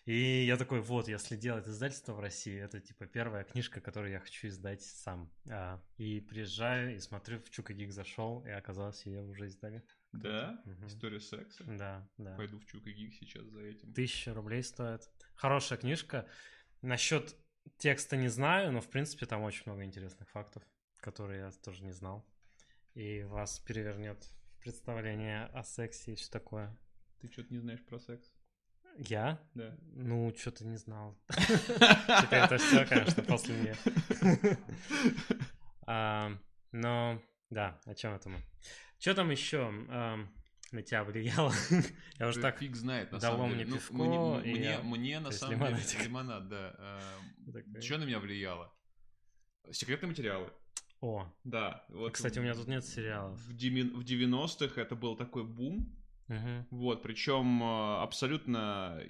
И я такой, вот, если делать издательство в России, это типа первая книжка, которую я хочу издать сам. А, И приезжаю и смотрю, в Чука Гик зашел, и оказалось, ее уже издали. Да? Мгм. История секса? Да, да. Пойду в Чук и Гик сейчас за этим. Тысяча рублей стоит. Хорошая книжка. Насчет текста не знаю, но в принципе там очень много интересных фактов, которые я тоже не знал. И вас перевернет представление о сексе и все такое. Ты что-то не знаешь про секс? Я? Да. Ну, что-то не знал. <laughs> Теперь это все, конечно, после меня. <laughs> А, Но, да, о чем это мы? Что там еще на тебя влияло? <laughs> Я уже так... фиг знает, на дало самом мне деле. Ну, пивко, мне, на самом деле лимонад, да. Что на меня влияло? Секретные материалы. О, Да. Вот кстати, у меня тут нет сериалов. В 90-х это был такой бум. Мгм. Вот, причем э, абсолютно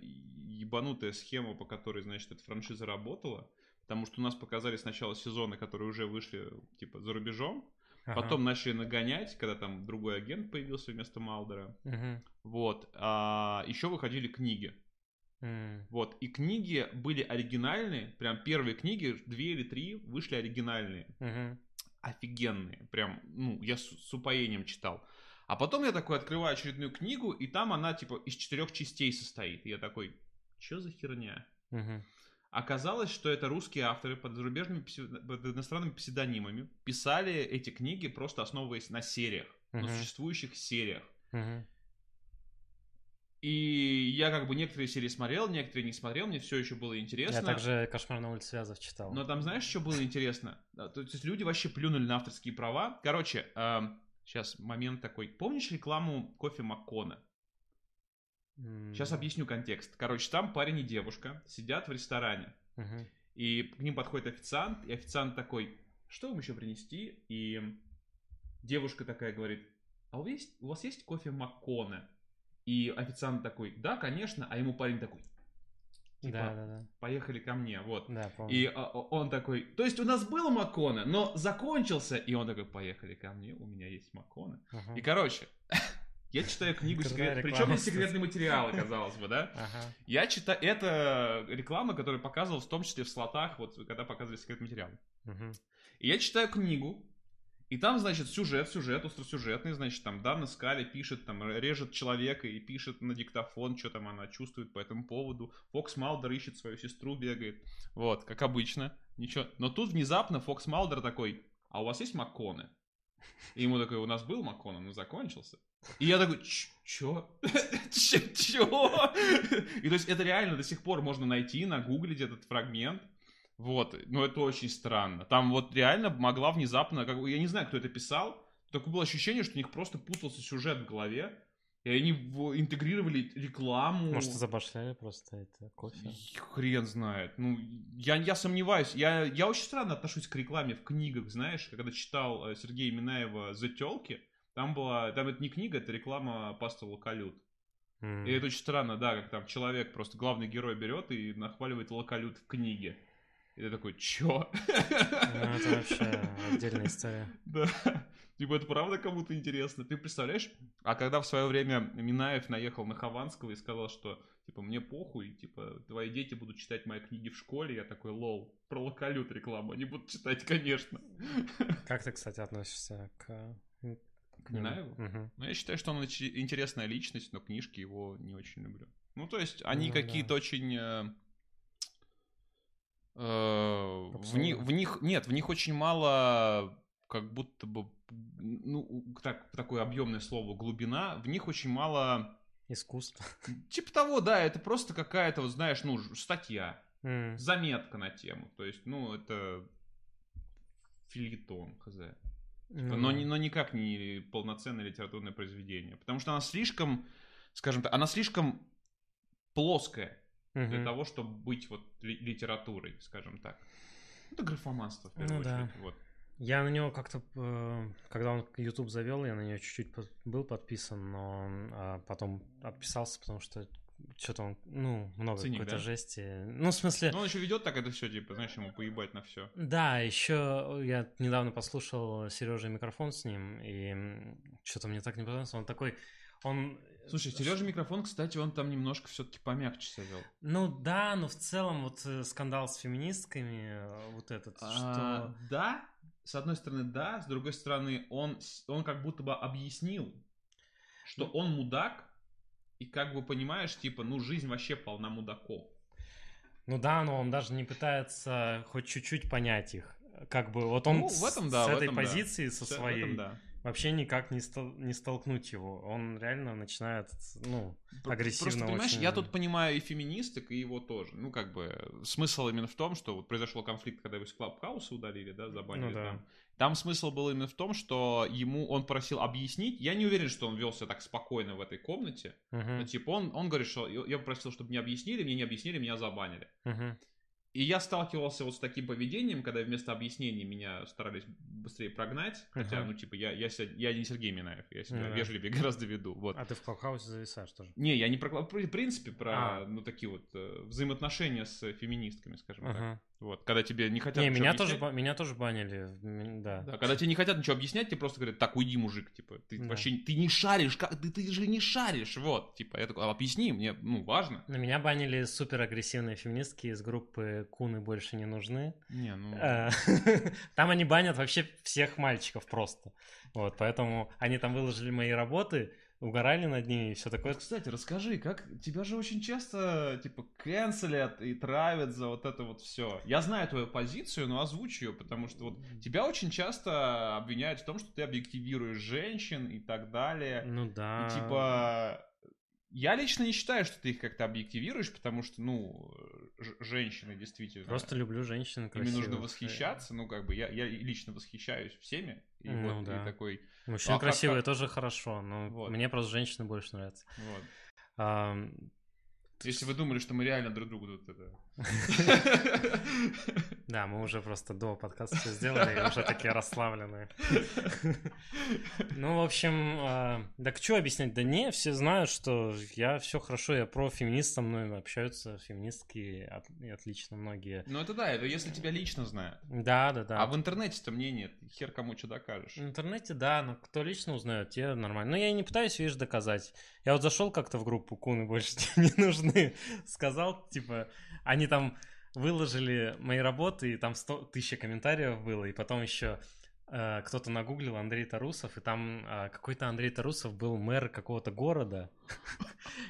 ебанутая схема, по которой, значит, эта франшиза работала. Потому что у нас показали сначала сезоны, которые уже вышли, типа, за рубежом. Ага. Потом начали нагонять, когда там другой агент появился вместо Малдера. Мгм. Вот. А еще выходили книги. М. Вот. И книги были оригинальные. Прям первые книги, две или три, вышли оригинальные. Мгм. Офигенные. Прям, ну, я с, с упоением читал. А потом я такой открываю очередную книгу, и там она, типа, из четырех частей состоит. И я такой, что за херня? Мгм. Оказалось, что это русские авторы под зарубежными, под иностранными псевдонимами писали эти книги, просто основываясь на сериях, на Мгм. существующих сериях. Мгм. И я как бы некоторые серии смотрел, некоторые не смотрел, мне все еще было интересно. Я также «Кошмар на улице Вязов» читал. Но там знаешь, что было интересно? То есть люди вообще плюнули на авторские права. Короче, сейчас момент такой. Помнишь рекламу кофе Маккона? М. Сейчас объясню контекст. Короче, там парень и девушка сидят в ресторане. Мгм. И к ним подходит официант, и официант такой, что вам еще принести? И девушка такая говорит, а у вас есть, у вас есть кофе Макконе? И официант такой, да, конечно, а ему парень такой, типа, Да, да, да. поехали ко мне, вот. Да, помню. И а, он такой, то есть у нас был Макконе, но закончился, и он такой, поехали ко мне, у меня есть Макконе. Ага. И, короче, <laughs> я читаю книгу секрет... Причем не секретные материалы, казалось бы, да? Ага. Я читаю... Это реклама, которую показывал в том числе в слотах, вот когда показывали секретные материалы. Мгм. И я читаю книгу, и там, значит, сюжет, сюжет, остросюжетный, значит, там Дана Скали пишет, там, режет человека и пишет на диктофон, что там она чувствует по этому поводу. Фокс Малдер ищет свою сестру, бегает. Вот, как обычно. Ничего. Но тут внезапно Фокс Малдер такой, а у вас есть Макконе? И ему такой, у нас был Макконе, но закончился. И я такой, «Ч- чё? <laughs> Чё? И то есть это реально до сих пор можно найти, нагуглить этот фрагмент. Вот, но это очень странно. Там вот реально могла внезапно, как бы, я не знаю, кто это писал, такое было ощущение, что у них просто путался сюжет в голове, и они интегрировали рекламу. Может, забашляли просто это кофе? Хрен знает. Ну, я, я сомневаюсь. Я, я очень странно отношусь к рекламе в книгах, знаешь, когда читал э, Сергея Минаева «За тёлки», там была, там это не книга, это реклама пасты Локалют. М. И это очень странно, да, как там человек, просто главный герой берет и нахваливает Локалют в книге. И ты такой, чё? Ну, это вообще отдельная история. <laughs> Да. Типа, это правда кому-то интересно? Ты представляешь? А когда в свое время Минаев наехал на Хованского и сказал, что, типа, мне похуй, типа, твои дети будут читать мои книги в школе, я такой, лол, про локалют рекламу, они будут читать, конечно. Как ты, кстати, относишься к... к? Минаеву? Мгм. Ну, я считаю, что он интересная личность, но книжки его не очень люблю. Ну, то есть, они Ну, какие-то да. очень... э, в, них, в них... Нет, в них очень мало как будто бы... Ну, так, такое объемное слово глубина. В них очень мало... Искусство. Типа того, да, это просто какая-то, вот знаешь, ну, статья, М. заметка на тему. То есть, ну, это фильетон, хз. Ну Но, да. не- но никак не полноценное литературное произведение. Потому что она слишком, скажем так, она слишком плоская для Мгм. того, чтобы быть вот ли- литературой, скажем так. Это графоманство, в первую Ну да. очередь. Вот. Я на него как-то, э, когда он YouTube завел, я на нее чуть-чуть был подписан, но а, потом отписался, потому что что-то он, ну, много Циник, какой-то да? жести. Ну, в смысле, Но он еще ведет так это все, типа, знаешь, ему поебать на все. да, еще я недавно послушал Сережа микрофон с ним, и что-то мне так не понравилось. Он такой, он... Слушай, Сережа микрофон, кстати, он там немножко все-таки помягче себя вел. Ну да, но в целом вот э, скандал с феминистками, э, вот этот, А, что... Да, с одной стороны, да, с другой стороны, он, он как будто бы объяснил, что он мудак, и как бы понимаешь, типа, ну, жизнь вообще полна мудаков. Ну да, но он даже не пытается хоть чуть-чуть понять их. Как бы вот он Ну, в этом да, с этой этом да. позиции, со Всё, в своей, этом да. Вообще никак не, стол- не столкнуть его. Он реально начинает, ну, агрессивно Просто, понимаешь, очень. я тут понимаю и феминисток, и его тоже. Ну, как бы, смысл именно в том, что вот произошел конфликт, когда его из Клабхауса удалили, да, забанили Ну да. там. Там смысл был именно в том, что ему он просил объяснить. Я не уверен, что он вел себя так спокойно в этой комнате. Мгм, Но, типа, он, он говорит, что я попросил, чтобы мне объяснили, мне не объяснили, меня забанили. мгм. И я сталкивался вот с таким поведением, когда вместо объяснений меня старались быстрее прогнать. Хотя, ну, типа, я, я, себя- я не Сергей Минаев, я себя да. вежливее <laughs> гораздо веду. Вот. А ты в Клабхаусе зависаешь тоже. Не, я не про, в принципе, про, А. ну, такие вот э, взаимоотношения с феминистками, скажем так. Вот, когда тебе не хотят Не, меня объяснять. тоже, меня тоже банили, да. Да, когда тебе не хотят ничего объяснять, тебе просто говорят, так, уйди, мужик, типа, ты Да. вообще, ты не шаришь, как, ты, ты же не шаришь, вот, типа, я такой, «А, объясни, мне, ну, важно. На меня банили супер агрессивные феминистки из группы «Куны больше не нужны». Не, ну, Э, <laughs> Там они банят вообще всех мальчиков просто. Вот, поэтому они там выложили мои работы, угорали над ними и все такое. Кстати, расскажи, как тебя же очень часто, типа, канцелят и травят за вот это вот все. Я знаю твою позицию, но озвучу ее, потому что вот тебя очень часто обвиняют в том, что ты объективируешь женщин и так далее. Ну да. И типа, я лично не считаю, что ты их как-то объективируешь, потому что, ну, женщины действительно... Просто люблю женщин Ими красивых. нужно восхищаться, ну, как бы, я, я лично восхищаюсь всеми, и Ну вот, да. и такой, Мужчины А красивые как- тоже хорошо, но Вот. мне просто женщины больше нравятся. вот. Ам, Если вы думали, что мы реально друг другу тут это... <laughs> <laughs> Да, мы уже просто до подкаста все сделали, и уже такие расслабленные. Ну, в общем, а, так что объяснять? Да не, все знают, что я все хорошо, я про феминист, со мной общаются феминистки, и отлично многие. Ну, это да, это если тебя лично знают. Да, да, да. А в интернете-то мне нет, хер кому что докажешь. В интернете, да, но кто лично узнает, те нормально. Но я и не пытаюсь, видишь, доказать. Я вот зашел как-то в группу Куны больше <laughs> не нужны, сказал, типа, они там выложили мои работы, и там 100 тысяч комментариев было, и потом еще э, кто-то нагуглил Андрей Тарусов, и там э, какой-то Андрей Тарусов был мэр какого-то города,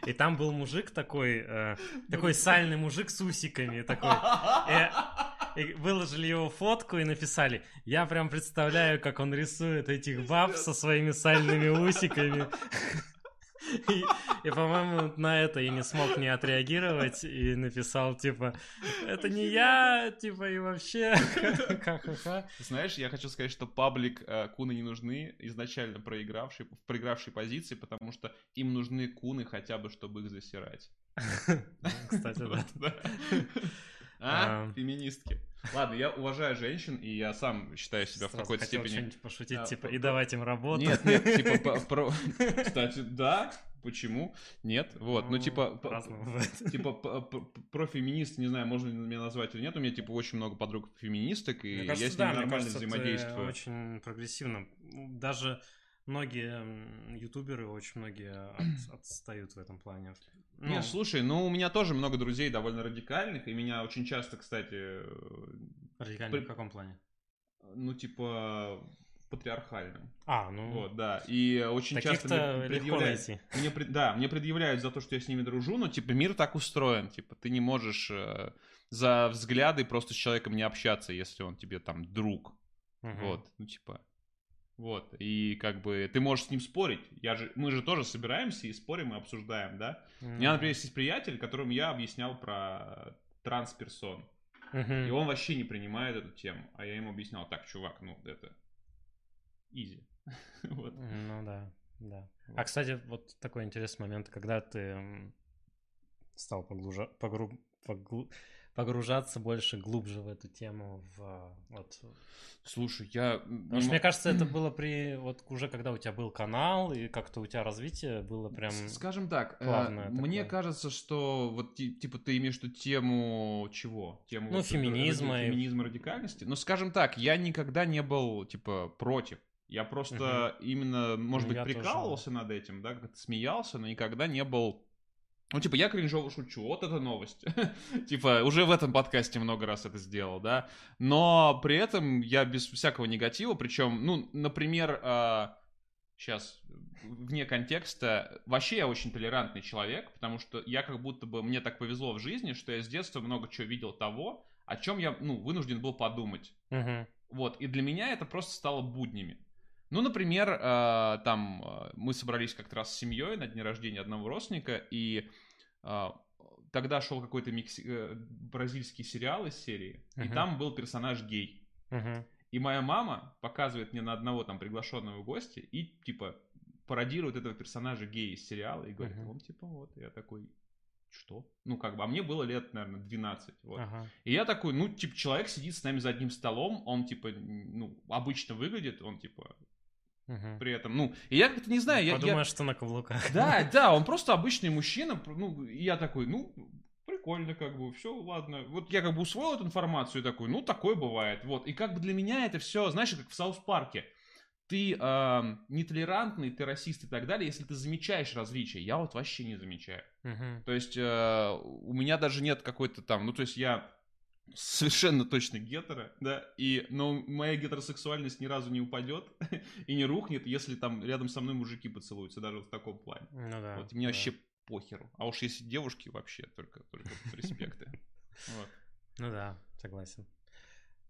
и там был мужик такой, э, такой сальный мужик с усиками, такой, и выложили его фотку и написали, я прям представляю, как он рисует этих баб со своими сальными усиками. И, и по-моему, на это и не смог не отреагировать и написал, типа, это не я, типа, и вообще, <laughs> ха-ха-ха. Знаешь, я хочу сказать, что паблик э, куны не нужны, изначально проигравший, в проигравшей позиции, потому что им нужны куны хотя бы, чтобы их засирать. <laughs> Кстати, да. А, феминистки. Ладно, я уважаю женщин, и я сам считаю себя в какой-то степени... что-нибудь пошутить, а, типа, и давать им работу. Нет, нет, типа, <laughs> про... Кстати, да, почему? Нет, вот, ну, типа... <laughs> Типа, про феминист, не знаю, можно ли меня назвать или нет, у меня, типа, очень много подруг феминисток, и я с ними нормально взаимодействую. очень прогрессивно. Даже многие ютуберы, очень многие <clears throat> отстают в этом плане. Ну. Нет, слушай, ну у меня тоже много друзей довольно радикальных, и меня очень часто, кстати... Радикальных при... в каком плане? Ну, типа, патриархальным. А, ну... Вот, да. И очень часто мне предъявляют... Мне, да, мне предъявляют за то, что я с ними дружу, но, типа, мир так устроен. Типа, ты не можешь э, за взгляды просто с человеком не общаться, если он тебе там друг. Угу. Вот, ну, типа... Вот, и как бы ты можешь с ним спорить. Я же, мы же тоже собираемся и спорим и обсуждаем, да? Mm-hmm. У меня, например, есть приятель, которому я объяснял про трансперсон. Mm-hmm. И он вообще не принимает эту тему. А я ему объяснял, так, чувак, ну это изи. <laughs> вот. Ну да, да. Вот. А, кстати, вот такой интересный момент, когда ты стал поглужа... погру... Поглу погружаться больше глубже в эту тему. В, вот. Слушай, я... Потому что, мне кажется, это <clears throat> было при... Вот уже когда у тебя был канал, и как-то у тебя развитие было прям... Скажем так, плавное, мне такое. кажется, что вот типа ты имеешь эту тему чего? Тему ну, вот, феминизма. Феминизма, радикальности. Но, скажем так, я никогда не был, типа, против. Я просто угу. именно, может ну, быть, прикалывался тоже. над этим, да, как-то смеялся, но никогда не был ну, типа, я кринжово шучу, вот это новость. <laughs> типа, уже в этом подкасте много раз это сделал, да. Но при этом я без всякого негатива, причем, ну, например, э, а, сейчас, вне контекста, вообще я очень толерантный человек, потому что я как будто бы, мне так повезло в жизни, что я с детства много чего видел того, о чем я, ну, вынужден был подумать. Угу. Вот, и для меня это просто стало буднями. Ну, например, э, там э, мы собрались как-то раз с семьей на дне рождения одного родственника, и э, тогда шел какой-то микс... бразильский сериал из серии, uh-huh. и там был персонаж гей. Uh-huh. И моя мама показывает мне на одного там приглашенного гостя и типа пародирует этого персонажа гея из сериала и говорит, uh-huh. он типа вот, я такой, что? Ну, как бы, а мне было лет, наверное, 12. Вот. Ага. И я такой, ну, типа, человек сидит с нами за одним столом, он, типа, ну, обычно выглядит, он, типа, Угу. При этом, ну, и я как-то не знаю, я... Подумаешь, я... что на каблуках. Да, <laughs> да, он просто обычный мужчина, ну, и я такой, ну, прикольно, как бы, все, ладно. Вот я как бы усвоил эту информацию и такой, ну, такое бывает, вот. И как бы для меня это все, знаешь, как в Саус-парке. Ты э, нетолерантный, ты расист и так далее, если ты замечаешь различия. Я вот вообще не замечаю. Угу. То есть э, у меня даже нет какой-то там, ну, то есть я совершенно точно гетеро, да, и, но моя гетеросексуальность ни разу не упадет <laughs> и не рухнет, если там рядом со мной мужики поцелуются, даже вот в таком плане. Ну да. Вот мне да. вообще похеру. А уж если девушки вообще, только, только респекты. <laughs> Вот. Ну да, согласен.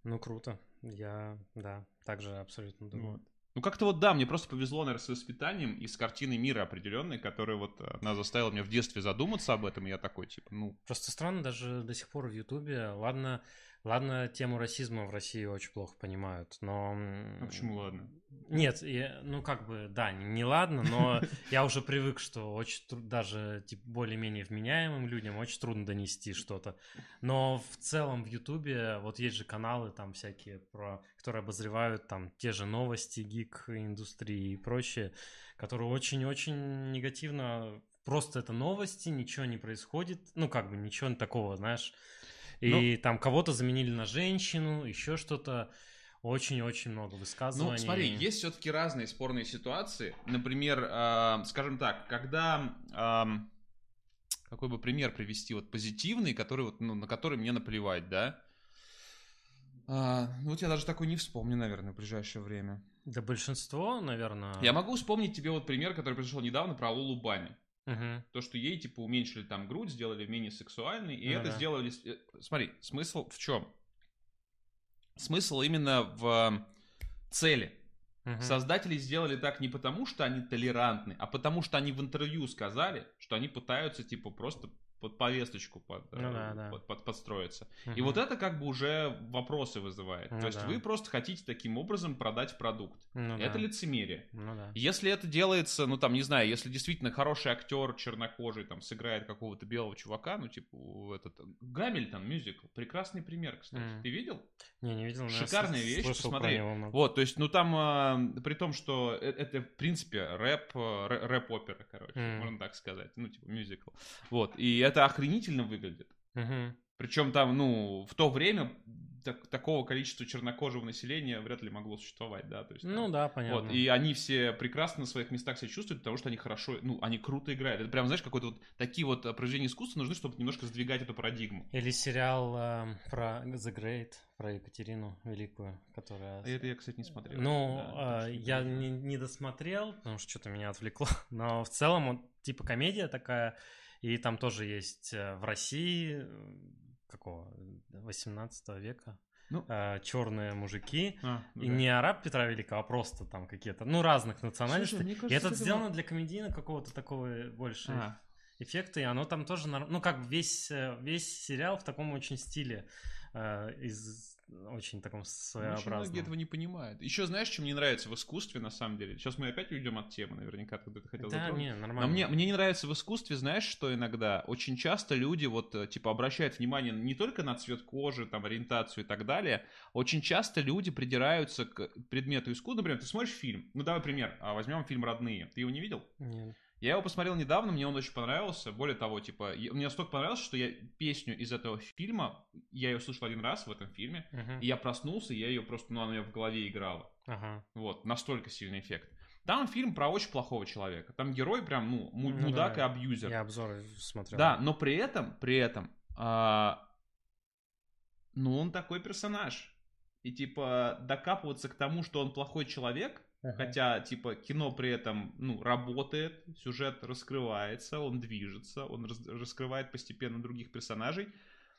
Ну круто. Я, да, также абсолютно думаю. Вот. Ну, как-то вот да, мне просто повезло, наверное, с воспитанием и с картиной мира определенной, которая вот э, она заставила меня в детстве задуматься об этом, и я такой, типа, ну... Просто странно даже до сих пор в Ютубе, ладно, Ладно, тему расизма в России очень плохо понимают, но... А почему ладно? Нет, я, ну как бы, да, не, не ладно, но <laughs> я уже привык, что очень трудно, даже типа, более-менее вменяемым людям очень трудно донести что-то. Но в целом в Ютубе вот есть же каналы там всякие, про, которые обозревают там те же новости, гик индустрии и прочее, которые очень-очень негативно просто это новости, ничего не происходит, ну как бы ничего такого, знаешь, и ну, там кого-то заменили на женщину, еще что-то. Очень-очень много высказываний. Ну, смотри, есть все-таки разные спорные ситуации. Например, э, скажем так, когда... Э, какой бы пример привести, вот позитивный, который вот, ну, на который мне наплевать, да? А, ну, вот я даже такой не вспомню, наверное, в ближайшее время. Да большинство, наверное. Я могу вспомнить тебе вот пример, который пришел недавно про Лулу Бани. Угу. То, что ей, типа, уменьшили там грудь, сделали менее сексуальной, и ну, это да. сделали... Э, смотри, смысл в чем? Смысл именно в цели. Угу. Создатели сделали так не потому, что они толерантны, а потому, что они в интервью сказали, что они пытаются, типа, просто под повесточку под, ну, да, да. Под, под, подстроиться. Угу. И вот это как бы уже вопросы вызывает. Ну, То есть да. вы просто хотите таким образом продать продукт. Ну, это да. лицемерие. Ну, да. Если это делается, ну там, не знаю, если действительно хороший актер чернокожий там сыграет какого-то белого чувака, ну типа этот Гамильтон мюзикл, прекрасный пример, кстати. Mm. Ты видел? Не, не видел. Шикарная вещь, посмотри. Вот, то есть, ну там, э, при том, что это, это в принципе рэп, рэп-опера, короче, mm. можно так сказать, ну типа мюзикл. Вот, и это охренительно выглядит. Угу. Причем там, ну, в то время так, такого количества чернокожего населения вряд ли могло существовать, да, то есть. Ну да, понятно. Вот, и они все прекрасно на своих местах себя чувствуют, потому что они хорошо, ну, они круто играют. Это прям, знаешь, какой-то вот такие вот произведения искусства нужны, чтобы немножко сдвигать эту парадигму. Или сериал э, про The Great, про Екатерину Великую, которая... А это я, кстати, не смотрел. Ну, да, э, я не, не досмотрел, потому что что-то меня отвлекло, <laughs> но в целом, вот, типа комедия такая и там тоже есть э, в России какого 18 века ну, э, черные мужики. А, ну, и да. не араб Петра Великого, а просто там какие-то, ну, разных национальностей. Слушай, кажется, и это сделано было... для комедийного какого-то такого больше а. эффекта, и оно там тоже, ну, как весь, э, весь сериал в таком очень стиле э, из очень таком своеобразном. Очень многие этого не понимают. Еще знаешь, что мне нравится в искусстве, на самом деле? Сейчас мы опять уйдем от темы, наверняка, ты это хотел Да, затронуть. не, нормально. Но мне, мне не нравится в искусстве, знаешь, что иногда очень часто люди вот, э, типа, обращают внимание не только на цвет кожи, там, ориентацию и так далее, очень часто люди придираются к предмету искусства. Например, ты смотришь фильм, ну, давай пример, а, возьмем фильм «Родные». Ты его не видел? Нет. Я его посмотрел недавно, мне он очень понравился. Более того, типа, мне настолько понравился, что я песню из этого фильма, я ее слышал один раз в этом фильме, uh-huh. и я проснулся, и я ее просто, ну, она у меня в голове играла. Uh-huh. Вот, настолько сильный эффект. Там фильм про очень плохого человека. Там герой прям, ну, ну мудак да, и абьюзер. Я обзоры смотрел. Да, но при этом, при этом, а, ну, он такой персонаж. И, типа, докапываться к тому, что он плохой человек, Uh-huh. Хотя, типа, кино при этом, ну, работает, сюжет раскрывается, он движется, он раз- раскрывает постепенно других персонажей.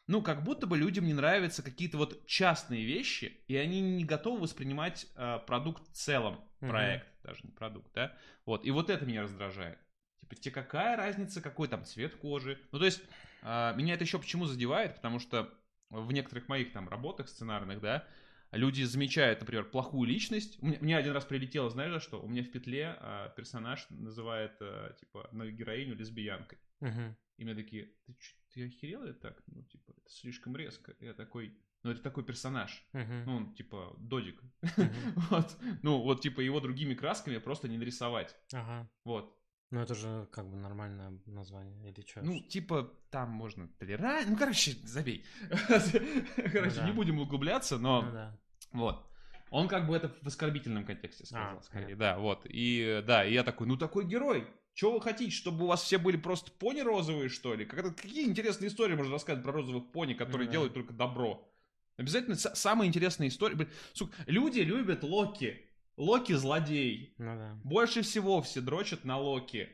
Ну, как будто бы людям не нравятся какие-то вот частные вещи, и они не готовы воспринимать э, продукт в целом, uh-huh. проект, даже не продукт, да? Вот, и вот это меня раздражает. Типа, тебе какая разница, какой там цвет кожи? Ну, то есть, э, меня это еще почему задевает, потому что в некоторых моих там работах сценарных, да, люди замечают, например, плохую личность. Мне, мне один раз прилетело, знаешь, за что? У меня в петле а, персонаж называет, а, типа, на героиню лесбиянкой. Угу. И мне такие, ты, ты охерел это так? Ну, типа, это слишком резко. Я такой, ну, это такой персонаж. Uh-huh. Ну, он, типа, додик. Uh-huh. <laughs> вот. Ну, вот, типа, его другими красками просто не нарисовать. Ага. Вот. Ну, это же как бы нормальное название, или что? Ну, типа, там можно толерантно... Ну, короче, забей. <laughs> короче, ну, не будем углубляться, но... Ну. Вот. Он как бы это в оскорбительном контексте сказал, а, скорее. Нет. Да, вот. И да, и я такой, ну такой герой. Чего вы хотите, чтобы у вас все были просто пони розовые, что ли? Как, какие интересные истории можно рассказать про розовых пони, которые ну, делают только добро? Обязательно самые интересные истории. сука, люди любят Локи. Локи злодей. Ну да. Больше всего все дрочат на Локи.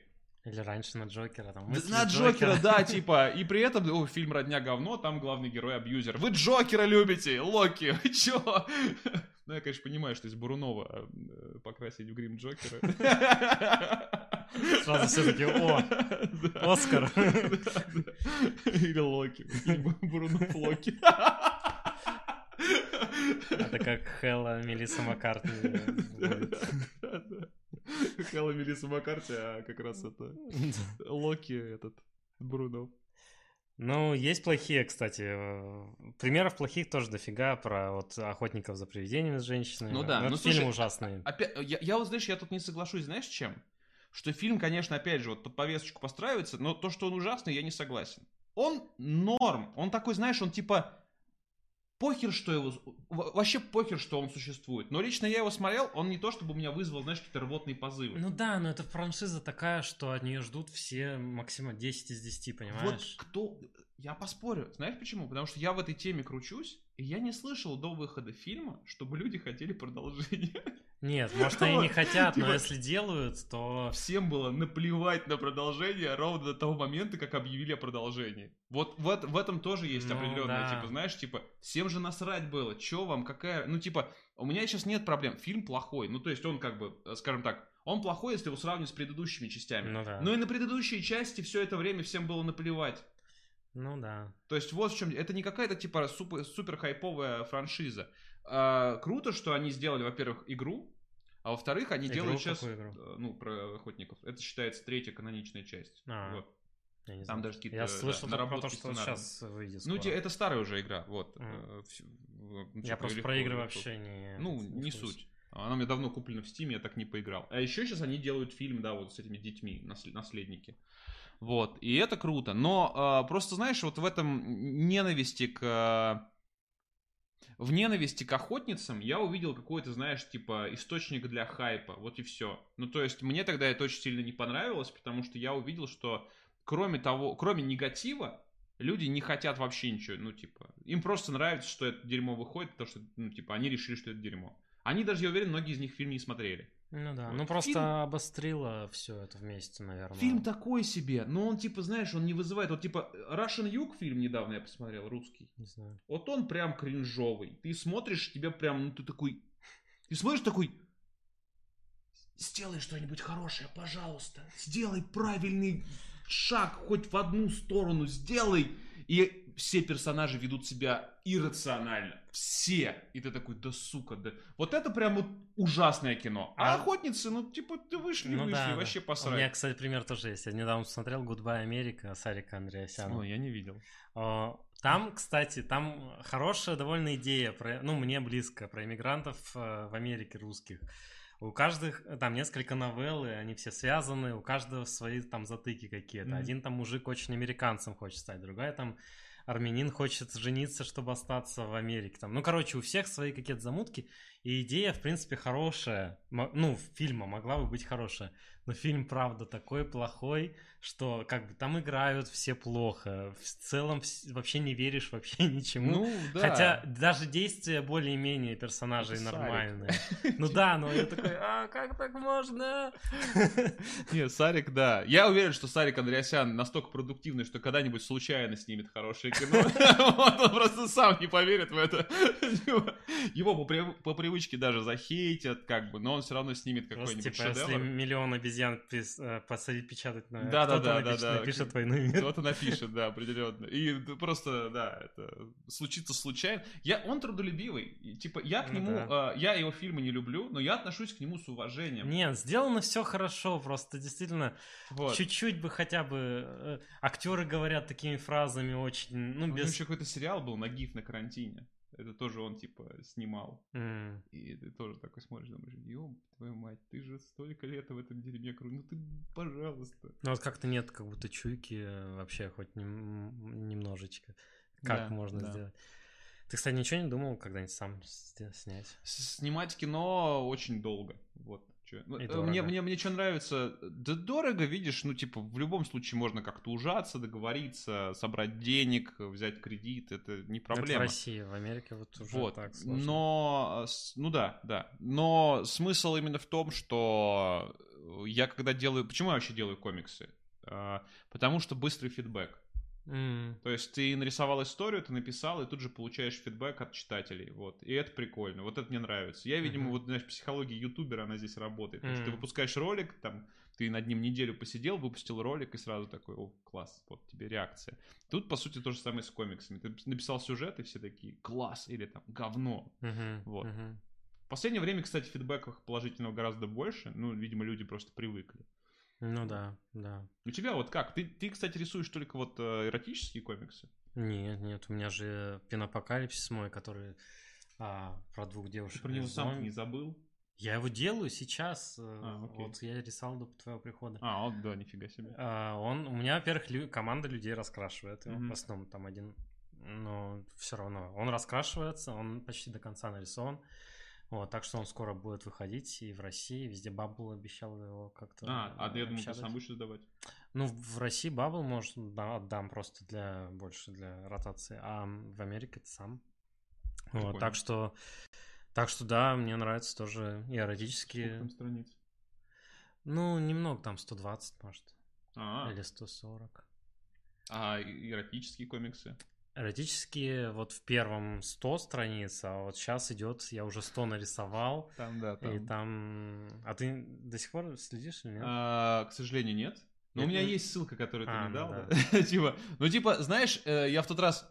Или раньше на Джокера. Там, на Джокера, да, <laughs> типа. И при этом, о, фильм «Родня говно», там главный герой абьюзер. Вы Джокера любите, Локи, вы чё? <laughs> Ну, я, конечно, понимаю, что из Бурунова э, покрасить в грим Джокера. <laughs> Сразу все таки о, Оскар. Или Локи. Бурунов Локи. Это как Хэлла Мелисса Маккартни. <laughs> Хэлла Мелисса Маккарти, а как раз это Локи этот, Бруно. Ну, есть плохие, кстати. Примеров плохих тоже дофига про вот охотников за привидениями с женщинами. Ну да, ну, ну фильм слушай, ужасный. Опять, я, я вот, знаешь, я тут не соглашусь, знаешь, с чем? Что фильм, конечно, опять же, вот под повесточку постраивается, но то, что он ужасный, я не согласен. Он норм, он такой, знаешь, он типа похер, что его... Вообще похер, что он существует. Но лично я его смотрел, он не то, чтобы у меня вызвал, знаешь, какие-то рвотные позывы. Ну да, но это франшиза такая, что от нее ждут все максимум 10 из 10, понимаешь? Вот кто... Я поспорю. Знаешь почему? Потому что я в этой теме кручусь, и я не слышал до выхода фильма, чтобы люди хотели продолжение. Нет, может, они не хотят, но если делают, то... Всем было наплевать на продолжение ровно до того момента, как объявили о продолжении. Вот в, в этом тоже есть Ну, определенное, да. типа, знаешь, типа, всем же насрать было, чё вам, какая... Ну, типа, у меня сейчас нет проблем, фильм плохой, ну, то есть он как бы, э, скажем так, он плохой, если его сравнивать с предыдущими частями. Ну да. Но и на предыдущие части все это время всем было наплевать. Ну да. То есть вот в чем... Это не какая-то типа супер, супер хайповая франшиза. А, круто, что они сделали, во-первых, игру, а во-вторых, они Игру? делают сейчас... Игру? э, Ну, про охотников. Это считается третья каноничная часть. А, Вот. Я не Там знаю. даже какие-то Я да, слышал только про то, что сценария. сейчас выйдет Ну, скоро. те- это старая уже игра, вот. Ну, Я просто про игры вообще не... Ну, не курсе. суть. Она у меня давно куплена в Steam, я так не поиграл. А еще сейчас они делают фильм, да, вот с этими детьми, насл- наследники. Вот, и это круто. Но а, просто, знаешь, вот в этом ненависти к... В ненависти к охотницам я увидел какой-то, знаешь, типа, источник для хайпа. Вот и все. Ну, то есть, мне тогда это очень сильно не понравилось, потому что я увидел, что кроме того, кроме негатива, люди не хотят вообще ничего. Ну, типа, им просто нравится, что это дерьмо выходит, потому что, ну, типа, они решили, что это дерьмо. Они даже, я уверен, многие из них фильм не смотрели. Ну да, ну просто Фильм- обострило все это вместе, наверное. Фильм такой себе, но он, типа, знаешь, он не вызывает... Вот, типа, Russian Юг фильм недавно я посмотрел, русский. Не знаю. Вот он прям кринжовый. Ты смотришь, тебе прям, ну, ты такой... Ты смотришь такой... Сделай что-нибудь хорошее, пожалуйста. Сделай правильный шаг хоть в одну сторону, сделай. И все персонажи ведут себя иррационально. Все. И ты такой, да сука, да. Вот это прям вот ужасное кино. А, А- охотницы, ну, типа, ты вышли, Ну вышли, да, да. вообще У меня, посрать. кстати, пример тоже есть. Я недавно смотрел «Гудбай, Америка» Сарика Андреасяна. я не видел. Там, кстати, там хорошая довольно идея, про, ну, мне близко, про иммигрантов э, в Америке русских. У каждых, там несколько новелл, и они все связаны, у каждого свои там затыки какие-то. Мгм. Один там мужик очень американцем хочет стать, другая там армянин хочет жениться, чтобы остаться в Америке. Там. Ну, короче, у всех свои какие-то замутки, и идея, в принципе, хорошая. Ну, фильма могла бы быть хорошая. Но фильм, правда, такой плохой, что как бы там играют все плохо. В целом вообще не веришь вообще <laughs> ничему. Ну, да. Хотя даже действия более-менее персонажей Сарик. нормальные. <laughs> Ну да, но я такой, а как так можно? <laughs> Не, Сарик, да. Я уверен, что Сарик Андреасян настолько продуктивный, что когда-нибудь случайно снимет хорошее кино. Он просто сам не поверит в это. Его по прив- по привычке даже захейтят, как бы, но он все равно снимет какой-нибудь типа, если шедевр. миллион обезьян пис- э, посадить печатать на... Да, да, да, да, да. напишет «Войну и мир». Кто-то напишет, <laughs> да, определенно. И просто, да, это случится случайно. Я, он трудолюбивый. Типа, я к Ну нему, э, я его фильмы не люблю, но я отношусь к нему с уважением. Нет, сделано все хорошо, просто действительно чуть-чуть бы хотя бы э, актеры говорят такими фразами очень, ну без. еще какой-то сериал был «Нагив на карантине». Это тоже он, типа, снимал. М. И ты тоже такой смотришь, думаешь, ёб твою мать, ты же столько лет в этом дерьме кру- Ну ты, пожалуйста. Ну вот как-то нет как будто чуйки э, вообще хоть нем- немножечко. Как Да, можно да. сделать? Ты, кстати, ничего не думал когда-нибудь сам снять? Снимать кино очень долго. Вот. Чё. Ну, э. Мне, мне, мне что нравится, да дорого, видишь, ну, типа, в любом случае можно как-то ужаться, договориться, собрать денег, взять кредит, это не Ну, это в проблема. России, в Америке вот уже Вот, так сложно. но, э, ну да, да, но смысл именно в том, что э, я когда делаю, почему я вообще делаю комиксы? Потому что быстрый фидбэк. М, То есть ты нарисовал историю, ты написал, и тут же получаешь фидбэк от читателей. Вот. И это прикольно. Вот это мне нравится. Я, видимо, Мгм. вот, знаешь, психология ютубера, она здесь работает. Что ты выпускаешь ролик, там, ты над ним неделю посидел, выпустил ролик, и сразу такой, о, класс, вот тебе реакция. Тут, по сути, то же самое с комиксами. Ты написал сюжет, и все такие, класс, или там, говно. мгм, Вот. мгм. В последнее время, кстати, фидбэков положительного гораздо больше. Ну, видимо, люди просто привыкли. Ну да, да. У тебя вот как? Ты, ты кстати, рисуешь только вот э, эротические комиксы? Нет, нет, у меня же пенапокалипсис мой, который а, про двух Ты девушек. про него сам не забыл? Я его делаю сейчас. э, А, окей. Вот я рисовал до твоего прихода. А, вот, да, нифига себе. А, он, у меня, во-первых, лю- команда людей раскрашивает. Мгм. В основном там один. Но все равно. Он раскрашивается, он почти до конца нарисован. Вот, так что он скоро будет выходить и в России, везде Баббл обещал его как-то. А, а я думал, ты сам будешь издавать. Ну, в России Баббл, может, да, отдам просто для больше для ротации, а в Америке ты сам. Вот, Прикольно. так что, так что да, мне нравится тоже и Сколько эротические. там страниц? Ну, немного, там 120, может, А, или 140. а и- эротические комиксы? Эротические вот в первом 100 страниц, а вот сейчас идет, я уже 100 нарисовал, Там, да, и там... А ты до сих пор следишь или нет? А, к сожалению, нет. Но у Нет, меня ну- есть ссылка, которую ты А, мне ну дал. да. да. <laughs> Типа, ну типа, знаешь, э, я в тот раз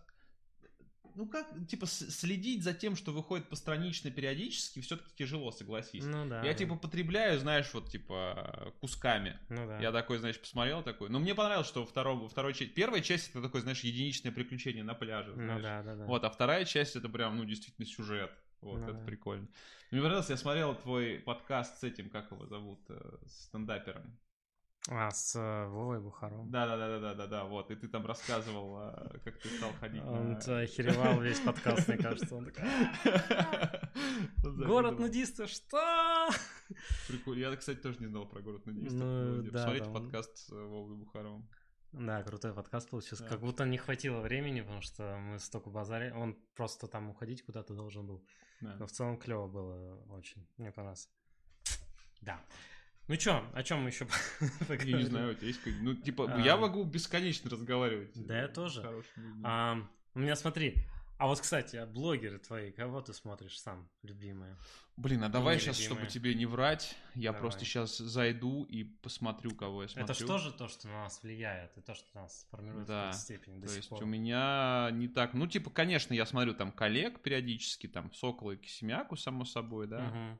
ну как, типа, следить за тем, что выходит постранично периодически, все-таки тяжело, согласись. Ну да. Я да. типа потребляю, знаешь, вот типа кусками. Ну да. Я такой, знаешь, посмотрел такой. Но мне понравилось, что во втором, во второй части... Первая часть это такой, знаешь, единичное приключение на пляже. Ну знаешь. да, да, да. Вот, а вторая часть это прям, ну, действительно сюжет. Вот, Ну это да. прикольно. Мне понравилось, я смотрел твой подкаст с этим, как его зовут, э, с стендапером. А, с э, Вовой Бухаром. Да, да, да, да, да, да, да, вот. И ты там рассказывал, э, как ты стал ходить. Он охеревал весь подкаст, мне кажется. Он такой, Он <laughs> Город нудистов, что? Прикольно. Я, кстати, тоже не знал про город нудистов. Ну, Посмотрите он- подкаст с э, Вовой Бухаровым. Да, крутой подкаст получился. Да. Как будто не хватило времени, потому что мы столько базари. Он просто там уходить куда-то должен был. Да. Но в целом клево было очень. Мне понравилось. Да. Ну чё, о чем мы еще <laughs> Я не знаю, у тебя есть Ну, типа, А. я могу бесконечно разговаривать. Да, я тоже. А, у меня смотри. А вот, кстати, а блогеры твои, кого ты смотришь сам, любимые? Блин, а давай сейчас, чтобы тебе не врать, я Давай. просто сейчас зайду и посмотрю, кого я смотрю. Это же тоже то, что на нас влияет, и то, что нас формирует Да, в какой-то степени до То есть пор. у меня не так... Ну, типа, конечно, я смотрю там коллег периодически, там, Сокола и Кисемяку, само собой, да. Мгм.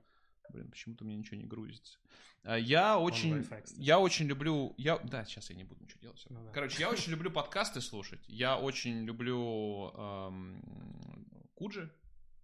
Блин, почему-то меня ничего не грузится. А, Я очень, я очень люблю, я, да, сейчас я не буду ничего делать. Ну да. Короче, я очень люблю подкасты слушать. Я очень люблю эм, Куджи.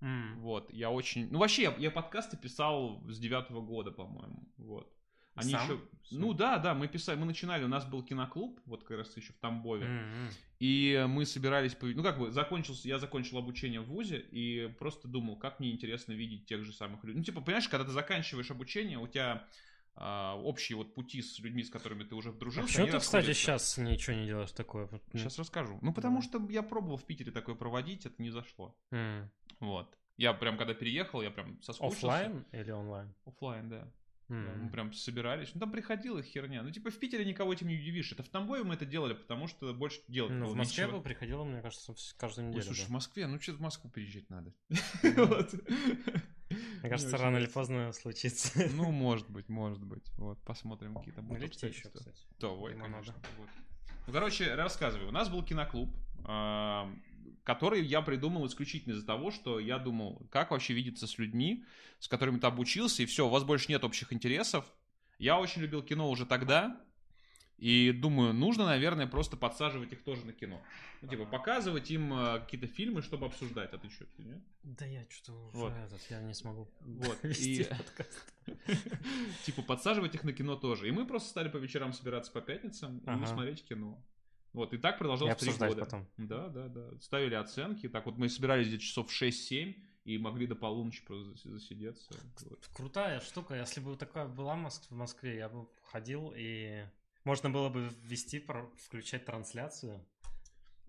М. Вот, я очень, ну вообще я, я подкасты писал с девятого года, по-моему. Вот. Они Сам? еще, ну да, да, мы писали, мы начинали, у нас был киноклуб, вот как раз еще в Тамбове. М-м. И мы собирались, ну как бы, закончился, я закончил обучение в ВУЗе и просто думал, как мне интересно видеть тех же самых людей. Ну типа, понимаешь, когда ты заканчиваешь обучение, у тебя а, общие вот пути с людьми, с которыми ты уже А дружил. почему ты, кстати, сейчас ничего не делаешь такое? Сейчас расскажу. Ну потому что я пробовал в Питере такое проводить, это не зашло. м. Вот. Я прям, когда переехал, я прям соскучился. Оффлайн или онлайн? Оффлайн, да. Да, Мы прям собирались. Ну, там приходила херня. Ну, типа, в Питере никого этим не удивишь. Это в Тамбове мы это делали, потому что больше делать Ну, в Москве бы приходило, мне кажется, каждую Ой, неделю. слушай, в да. Москве, ну что в Москву переезжать надо. <laughs> Мне кажется, рано или поздно случится. Ну, <laughs> может быть, может быть. Вот, посмотрим, какие там будут обстоятельства. Да, ой, конечно. Ну, короче, рассказываю. У нас был киноклуб, который я придумал исключительно из-за того, что я думал, как вообще видеться с людьми, с которыми ты обучился, и все, у вас больше нет общих интересов. Я очень любил кино уже тогда, и думаю, нужно, наверное, просто подсаживать их тоже на кино. Ну, типа, показывать им а, какие-то фильмы, чтобы обсуждать. А ты что, ты нет? Да я что-то уже Вот. этот, я не смогу Вот, вести и- <laughs> подкаст. <laughs> Типа, подсаживать их на кино тоже. И мы просто стали по вечерам собираться по пятницам и смотреть кино. Вот, и так И продолжалось три обсуждать года. потом. Да, да, да. Ставили оценки. Так вот мы собирались где-то часов в 6-7 и могли до полуночи просто зас- засидеться. Вот. Крутая штука. Если бы такая была в Москве, я бы ходил и можно было бы ввести, включать трансляцию.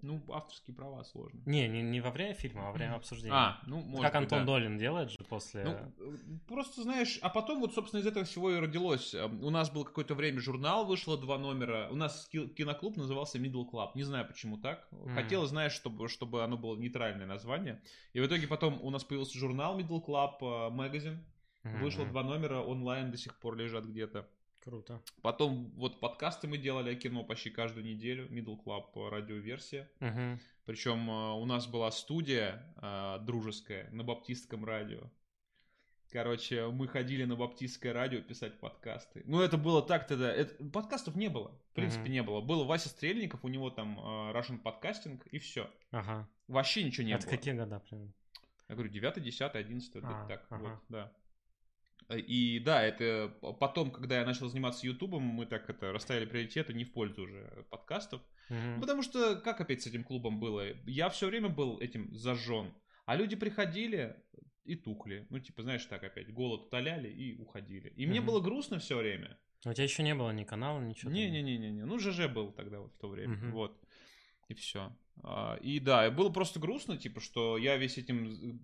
Ну, авторские права сложно. Не, не, не во время фильма, а во время обсуждения. А, ну, может как быть, Антон да. Долин делает же после... Ну, э, просто знаешь, а потом вот, собственно, из этого всего и родилось. Э, У нас было какое-то время журнал, вышло два номера. У нас ки- киноклуб назывался Middle Club. Не знаю, почему так. Мгм. Хотелось, знаешь, чтобы, чтобы оно было нейтральное название. И в итоге потом у нас появился журнал Middle Club э, Magazine. Мгм. Вышло два номера, онлайн до сих пор лежат где-то. Круто. Потом вот подкасты мы делали о кино почти каждую неделю. Middle Club э, радиоверсия. Мгм. Причем э, у нас была студия э, дружеская на баптистском радио. Короче, мы ходили на баптистское радио писать подкасты. Ну, это было так тогда. это- подкастов не было. В принципе, Мгм. не было. Был Вася Стрельников, у него там э, Russian подкастинг, и все. Ага. Вообще ничего не Это было. какие года примерно? Я говорю, 9, 10, 11, А, так, ага. вот, да. И да, это потом, когда я начал заниматься Ютубом, мы так это расставили приоритеты не в пользу уже подкастов. Мгм. Потому что, как опять с этим клубом было? Я все время был этим зажжен. А люди приходили и тухли. Ну, типа, знаешь, так опять, голод утоляли и уходили. И мне Мгм. было грустно все время. У тебя еще не было ни канала, ничего? Не-не-не-не. Ну, ЖЖ был тогда вот в то время. Мгм. Вот. И все. И да, и было просто грустно, типа, что я весь этим...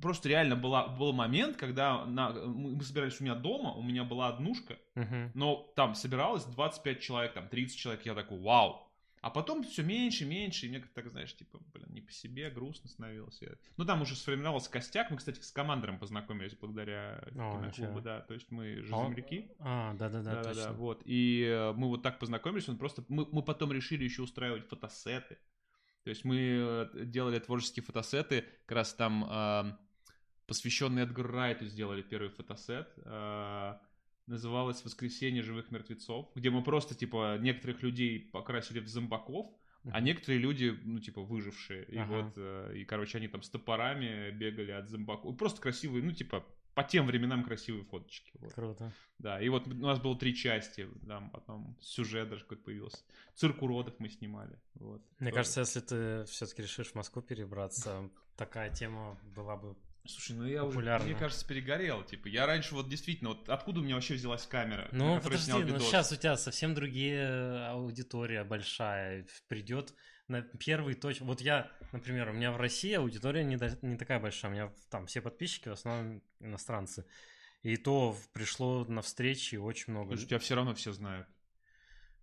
Просто реально была, был момент, когда на... мы собирались у меня дома, у меня была однушка, Мгм. но там собиралось 25 человек, там 30 человек, я такой, вау. А потом все меньше, меньше, и мне как-то так, знаешь, типа, блин, не по себе, грустно становилось. Я- Ну, там уже сформировался костяк, мы, кстати, с командором познакомились благодаря О, киноклубу, да, то есть мы же А земляки. А, да-да-да, точно. вот. И э, мы вот так познакомились, он просто... Мы, мы потом решили еще устраивать фотосеты. То есть мы э, делали творческие фотосеты, как раз там посвященный Эдгару Райту сделали первый фотосет. э, называлось «Воскресенье живых мертвецов», где мы просто, типа, некоторых людей покрасили в зомбаков, а некоторые люди, ну, типа, выжившие. И Ага. вот, э, и, короче, они там с топорами бегали от зомбаков. Просто красивые, ну, типа, по тем временам красивые фоточки. Вот. Круто. Да, и вот у нас было три части, там потом сюжет даже какой-то появился. Цирк уродов мы снимали. Вот. Мне Тоже. кажется, если ты все-таки решишь в Москву перебраться, такая тема была бы... Слушай, ну я уже, популярно. мне кажется, перегорел. Типа, я раньше вот действительно, вот откуда у меня вообще взялась камера? Ну, подожди, ну сейчас у тебя совсем другие аудитория большая. Придет на первый точно... Вот я, например, у меня в России аудитория не, до- не такая большая. У меня там все подписчики в основном иностранцы. И то в- пришло на встречи очень много. Слушай, тебя все равно все знают.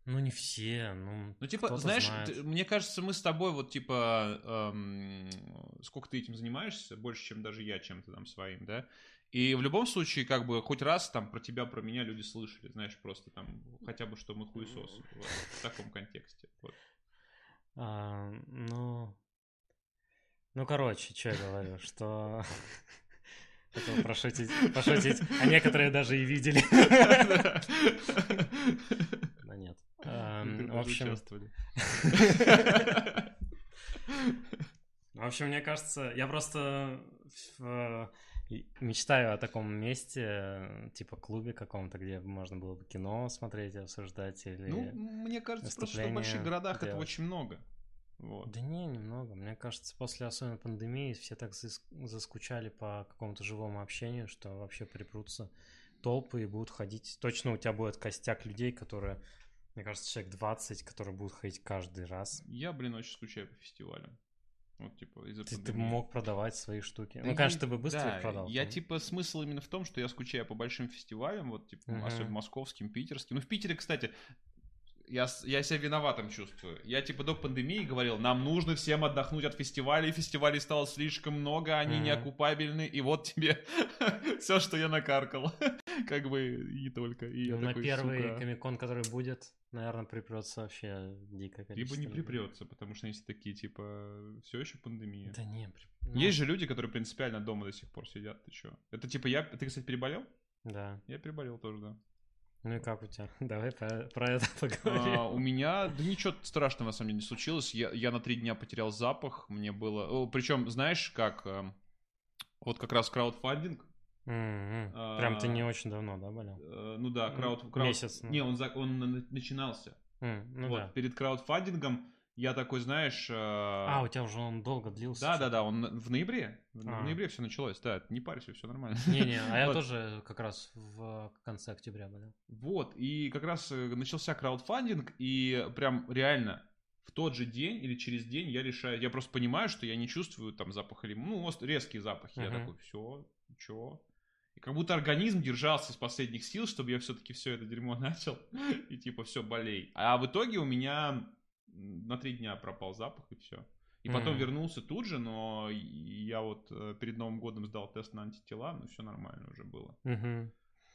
Ну, не все, ну... Ну, типа, знаешь, знает. ты- мне кажется, мы с тобой вот, типа, эм, сколько ты этим занимаешься, больше, чем даже я чем-то там своим, да? И в любом случае, как бы, хоть раз там про тебя, про меня люди слышали, знаешь, просто там, хотя бы, что мы хуесосы, вот, в таком контексте. Вот. А, ну... Ну, короче, что я говорю, что... <laughs> Хотел пошутить, пошутить, а некоторые даже и видели. <laughs> Да нет. Эм, В общем, <laughs> в общем, мне кажется, я просто мечтаю о таком месте, типа клубе каком-то, где можно было бы кино смотреть, обсуждать или... Ну, мне кажется, просто что в больших городах этого делать. очень много. Вот. Да не, немного. Мне кажется, после особенно пандемии все так зас- заскучали по какому-то живому общению, что вообще припрутся толпы и будут ходить. Точно у тебя будет костяк людей, которые, мне кажется, человек 20, которые будут ходить каждый раз. Я, блин, очень скучаю по фестивалям. Вот, типа, из-за Ты, ты мог продавать свои штуки. Да ну, конечно, ты бы быстро да, их продал. Я, там. типа, смысл именно в том, что я скучаю по большим фестивалям, вот, типа, Мгм. особенно московским, питерским. Ну, в Питере, кстати, я, я себя виноватым чувствую. Я, типа, до пандемии говорил, нам нужно всем отдохнуть от фестивалей, фестивалей стало слишком много, они Мгм. неокупабельны, и вот тебе <laughs> все, что я накаркал. <laughs> Как бы и только. И Ну, на такой, первый комикон, который будет, наверное, припрется вообще Либо количество. не людей. припрется, потому что есть такие, типа, все еще пандемия. Да не, при- ну, Есть же люди, которые принципиально дома до сих пор сидят, ты чё? Это типа я... Ты, кстати, переболел? Да. Я переболел тоже, да. Ну и как у тебя? <laughs> Давай про, про это <laughs> поговорим. А, у меня, да ничего страшного на самом деле не случилось. Я, я на три дня потерял запах. Мне было... Причем, знаешь, как... эм, Вот как раз краудфандинг. А, Прям ты не очень давно, да, болел? э, Ну да, крауд... крауд- месяц, ну. Не, он, за- он на- начинался. М, Ну вот, да. перед краудфандингом я такой, знаешь... э, А, у тебя уже он долго длился. Да, да, да, он в ноябре. В А. ноябре все началось, да, не парься, все нормально. Не-не, а я <laughs> Вот. тоже как раз в конце октября болел. Вот, и как раз э, начался краудфандинг, и прям реально в тот же день или через день я решаю, я просто понимаю, что я не чувствую там запаха лимона, ну, резкие запахи. Я такой, все, чё? Как будто организм держался из последних сил, чтобы я все-таки все это дерьмо <laughs> начал. И типа, все, болей. А в итоге у меня на три дня пропал запах и все. И потом Мгм. вернулся тут же, но я вот э, перед Новым годом сдал тест на антитела, ну все нормально уже было.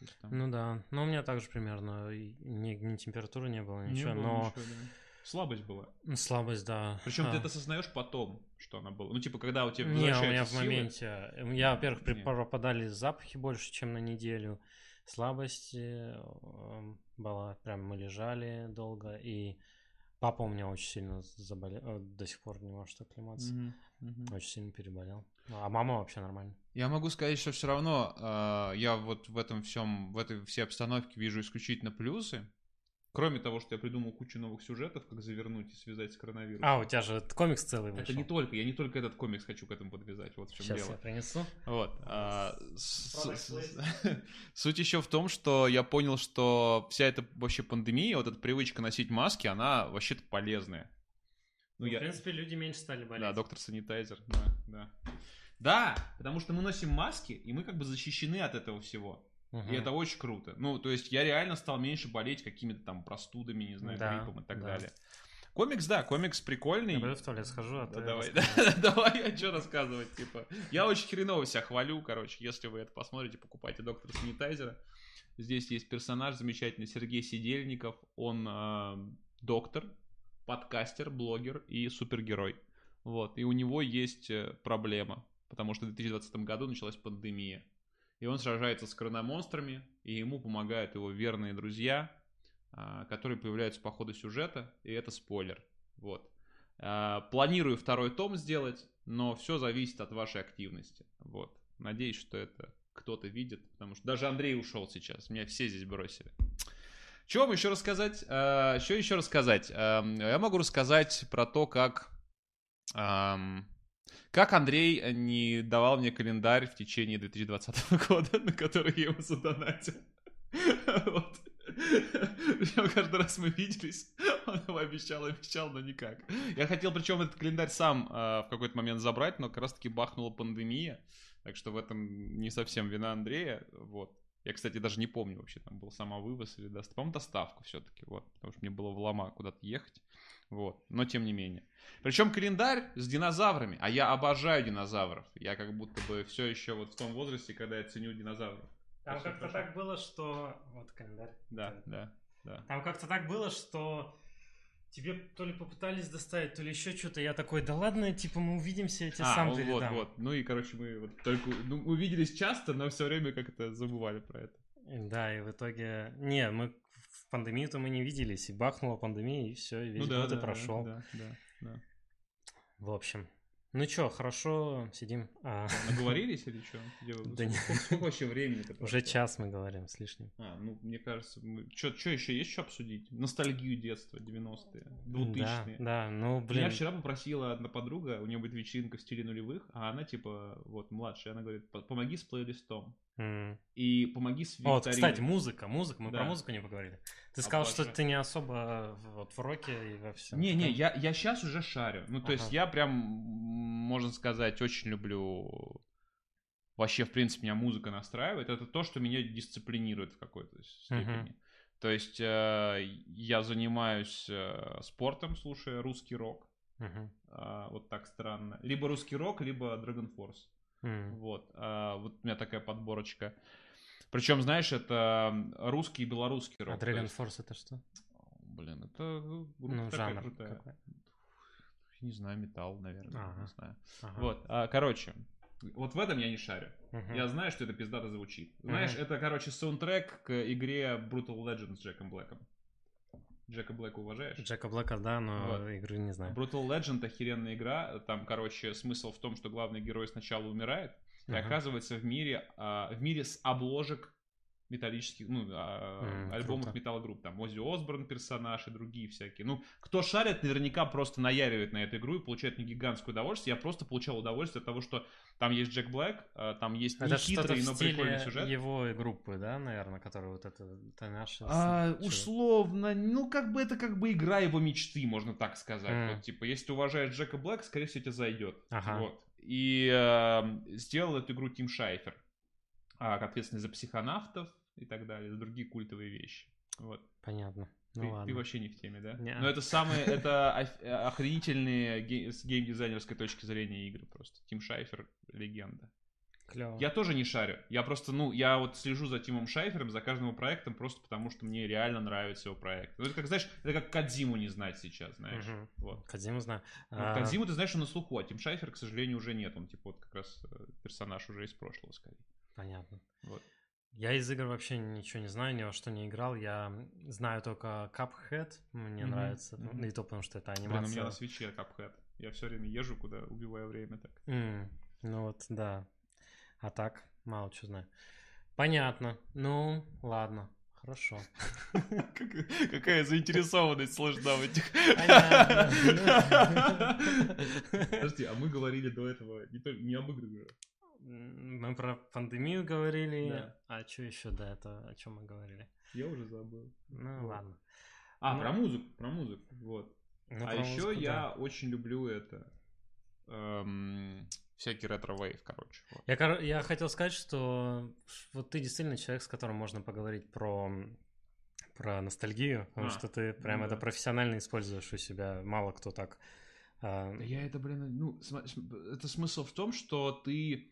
Есть там Ну да. Ну, у меня также примерно. Ни, ни температуры не было, не ничего. было но ничего, да. Слабость была. слабость, да. Причем А. ты это осознаешь потом, что она была. Ну, типа, когда у тебя Не, у меня в силы. моменте. Я, во-первых, при- пропадали запахи больше, чем на неделю. Слабость э, была. Прям мы лежали долго. И папа у меня очень сильно заболел. э, До сих пор не может оклематься. Мгм, мгм. Очень сильно переболел. А мама вообще нормально. Я могу сказать, что все равно э, я вот в этом всем, в этой всей обстановке вижу исключительно плюсы. Кроме того, что я придумал кучу новых сюжетов, как завернуть и связать с коронавирусом. А, у тебя же этот комикс целый вышел. Это не только, я не только этот комикс хочу к этому подвязать, вот в чем Сейчас дело. я принесу. Вот. а, с- с- <laughs> Суть еще в том, что я понял, что вся эта вообще пандемия, вот эта привычка носить маски, она вообще-то полезная. Ну, В я... принципе, люди меньше стали болеть. Да, доктор санитайзер, да, да. Да, потому что мы носим маски, и мы как бы защищены от этого всего. Мгм. И это очень круто. Ну, то есть я реально стал меньше болеть какими-то там простудами, не знаю, Да, гриппом и так да. далее. Комикс, да, комикс прикольный. Я в туалет схожу, а ты давай, <laughs> давай, а что рассказывать, типа. Я очень хреново себя хвалю, короче, если вы это посмотрите, покупайте доктора санитайзера. Здесь есть персонаж замечательный, Сергей Сидельников, он э, доктор, подкастер, блогер и супергерой. Вот, и у него есть э, проблема, потому что в 2020 году началась пандемия. И он сражается с коронамонстрами, и ему помогают его верные друзья, а, которые появляются по ходу сюжета, и это спойлер. Вот. А, Планирую второй том сделать, но все зависит от вашей активности. Вот. Надеюсь, что это кто-то видит, потому что даже Андрей ушел сейчас, меня все здесь бросили. Что вам еще рассказать? А, Что еще рассказать? Я могу рассказать про то, как, как Андрей не давал мне календарь в течение 2020 <laughs> года, на который я ему задонатил. <laughs> Вот. Причем каждый раз мы виделись, <laughs> он его обещал, обещал, но никак. Я хотел, причем, этот календарь сам а, в какой-то момент забрать, но как раз-таки бахнула пандемия, так что в этом не совсем вина Андрея, вот. Я, кстати, даже не помню вообще, там был самовывоз или доставка. По-моему, доставку все-таки, вот. Потому что мне было в Лома куда-то ехать. Вот. Но тем не менее. Причем календарь с динозаврами. А я обожаю динозавров. Я как будто бы все еще вот в том возрасте, когда я ценю динозавров. Там как-то так было, что... Вот календарь. Да, да, да. Там как-то так было, что тебе то ли попытались доставить, то ли еще что-то. Я такой, да ладно, типа мы увидимся, я тебе А, сам вот, вот, передам. вот. Ну и, короче, мы вот только ну, увиделись часто, но все время как-то забывали про это. Да, и в итоге... Не, мы в пандемию-то мы не виделись, и бахнула пандемия, и все, и весь ну да, год да, и прошел. Да, да, да. В общем. Ну чё, хорошо, сидим. А, Наговорились или что? Да не- сколько, вообще времени уже час мы говорим с лишним. А, ну, мне кажется, мы... Что еще есть что обсудить? Ностальгию детства, 90-е, 2000-е. Да, да, ну Меня блин. вчера попросила одна подруга, у нее будет вечеринка в стиле нулевых, а она типа, вот, младшая, она говорит, «По- помоги с плейлистом. М. И помоги с Вот, викториной». кстати, музыка, музыка, мы Да. про музыку не поговорили. Ты сказал, что ты не особо вот в роке и во всем. Не-не, я, я сейчас уже шарю. Ну, то есть Ага. я прям, можно сказать, очень люблю... Вообще, в принципе, меня музыка настраивает. Это то, что меня дисциплинирует в какой-то степени. То есть э, я занимаюсь э, спортом, слушая русский рок. Мгм. А, вот так странно. Либо русский рок, либо Dragon Force. М. Вот. А, вот у меня такая подборочка. Причем, знаешь, это русский и белорусский рок. А Dragon есть- Force это что? Блин, это группа Ну, такая жанр крутая. какой? Не знаю, металл, наверное, Ага. не знаю. Ага. Вот, а, короче, вот в этом я не шарю. Мгм. Я знаю, что это пиздато звучит. Знаешь, Мгм. это, короче, саундтрек к игре Brutal Legend с Джеком Блэком. Джека Блэка уважаешь? Джека Блэка, да, но Вот. игры не знаю. Brutal Legend охеренная игра. Там, короче, смысл в том, что главный герой сначала умирает и Ага. оказывается в мире, а, в мире с обложек металлических, ну, а, М, альбомов круто. металл-групп, там Оззи Осборн персонаж и другие всякие. Ну, кто шарит, наверняка просто наяривает на эту игру и получает не гигантское удовольствие. Я просто получал удовольствие от того, что там есть Джек Блэк, а, там есть Это нехитрый, но прикольный сюжет. его группы, да, наверное, которая вот это... это наша... А, условно, ну как бы это как бы игра его мечты, можно так сказать. М. Вот, типа, если ты уважаешь Джека Блэк, скорее всего, тебе зайдет. Ага. Вот. И э, сделал эту игру Тим Шайфер, а, ответственный за психонавтов и так далее, за другие культовые вещи. Вот. Понятно. Ну ты, ладно. ты вообще не в теме, да? Не. Но это самые, это оф- охренительные ге- с геймдизайнерской точки зрения игры просто. Тим Шайфер легенда. Клево. Я тоже не шарю. Я просто, ну, я вот слежу за Тимом Шайфером, за каждым его проектом, просто потому что мне реально нравится его проект. Ну, это как, знаешь, это как Кадзиму не знать сейчас, знаешь. Мгм. Вот. Кодзиму знаю. Ну, А, Кодзиму, ты знаешь, он на слуху, а Тим Шайфер, к сожалению, уже нет. Он, типа, вот как раз э, персонаж уже из прошлого, скорее. Понятно. Вот. Я из игр вообще ничего не знаю, ни во что не играл. Я знаю только Cuphead, мне Мгм, нравится. Мгм. и то потому, что это Блин, у меня анимация. на свече Cuphead. Я все время езжу, куда убиваю время так. М, Ну вот, да. А так, мало что знаю. Понятно. Ну, ладно. Хорошо. Какая заинтересованность сложна в этих... Подожди, а мы говорили до этого не, только- не об играх Мы про пандемию говорили. Да. А что еще до этого? О чем мы говорили? Я уже забыл. Ну, Вот. ладно. А, Ну. про музыку, про музыку, вот. Ну, а про еще музыку, я да. очень люблю это. эм, всякий ретро-вейв, короче. вот. Я, кор- я хотел сказать, что вот ты действительно человек, с которым можно поговорить про, про ностальгию, потому А, что ты прям ну это да. профессионально используешь у себя. Мало кто так. а, я это, блин, ну, это смысл в том, что ты...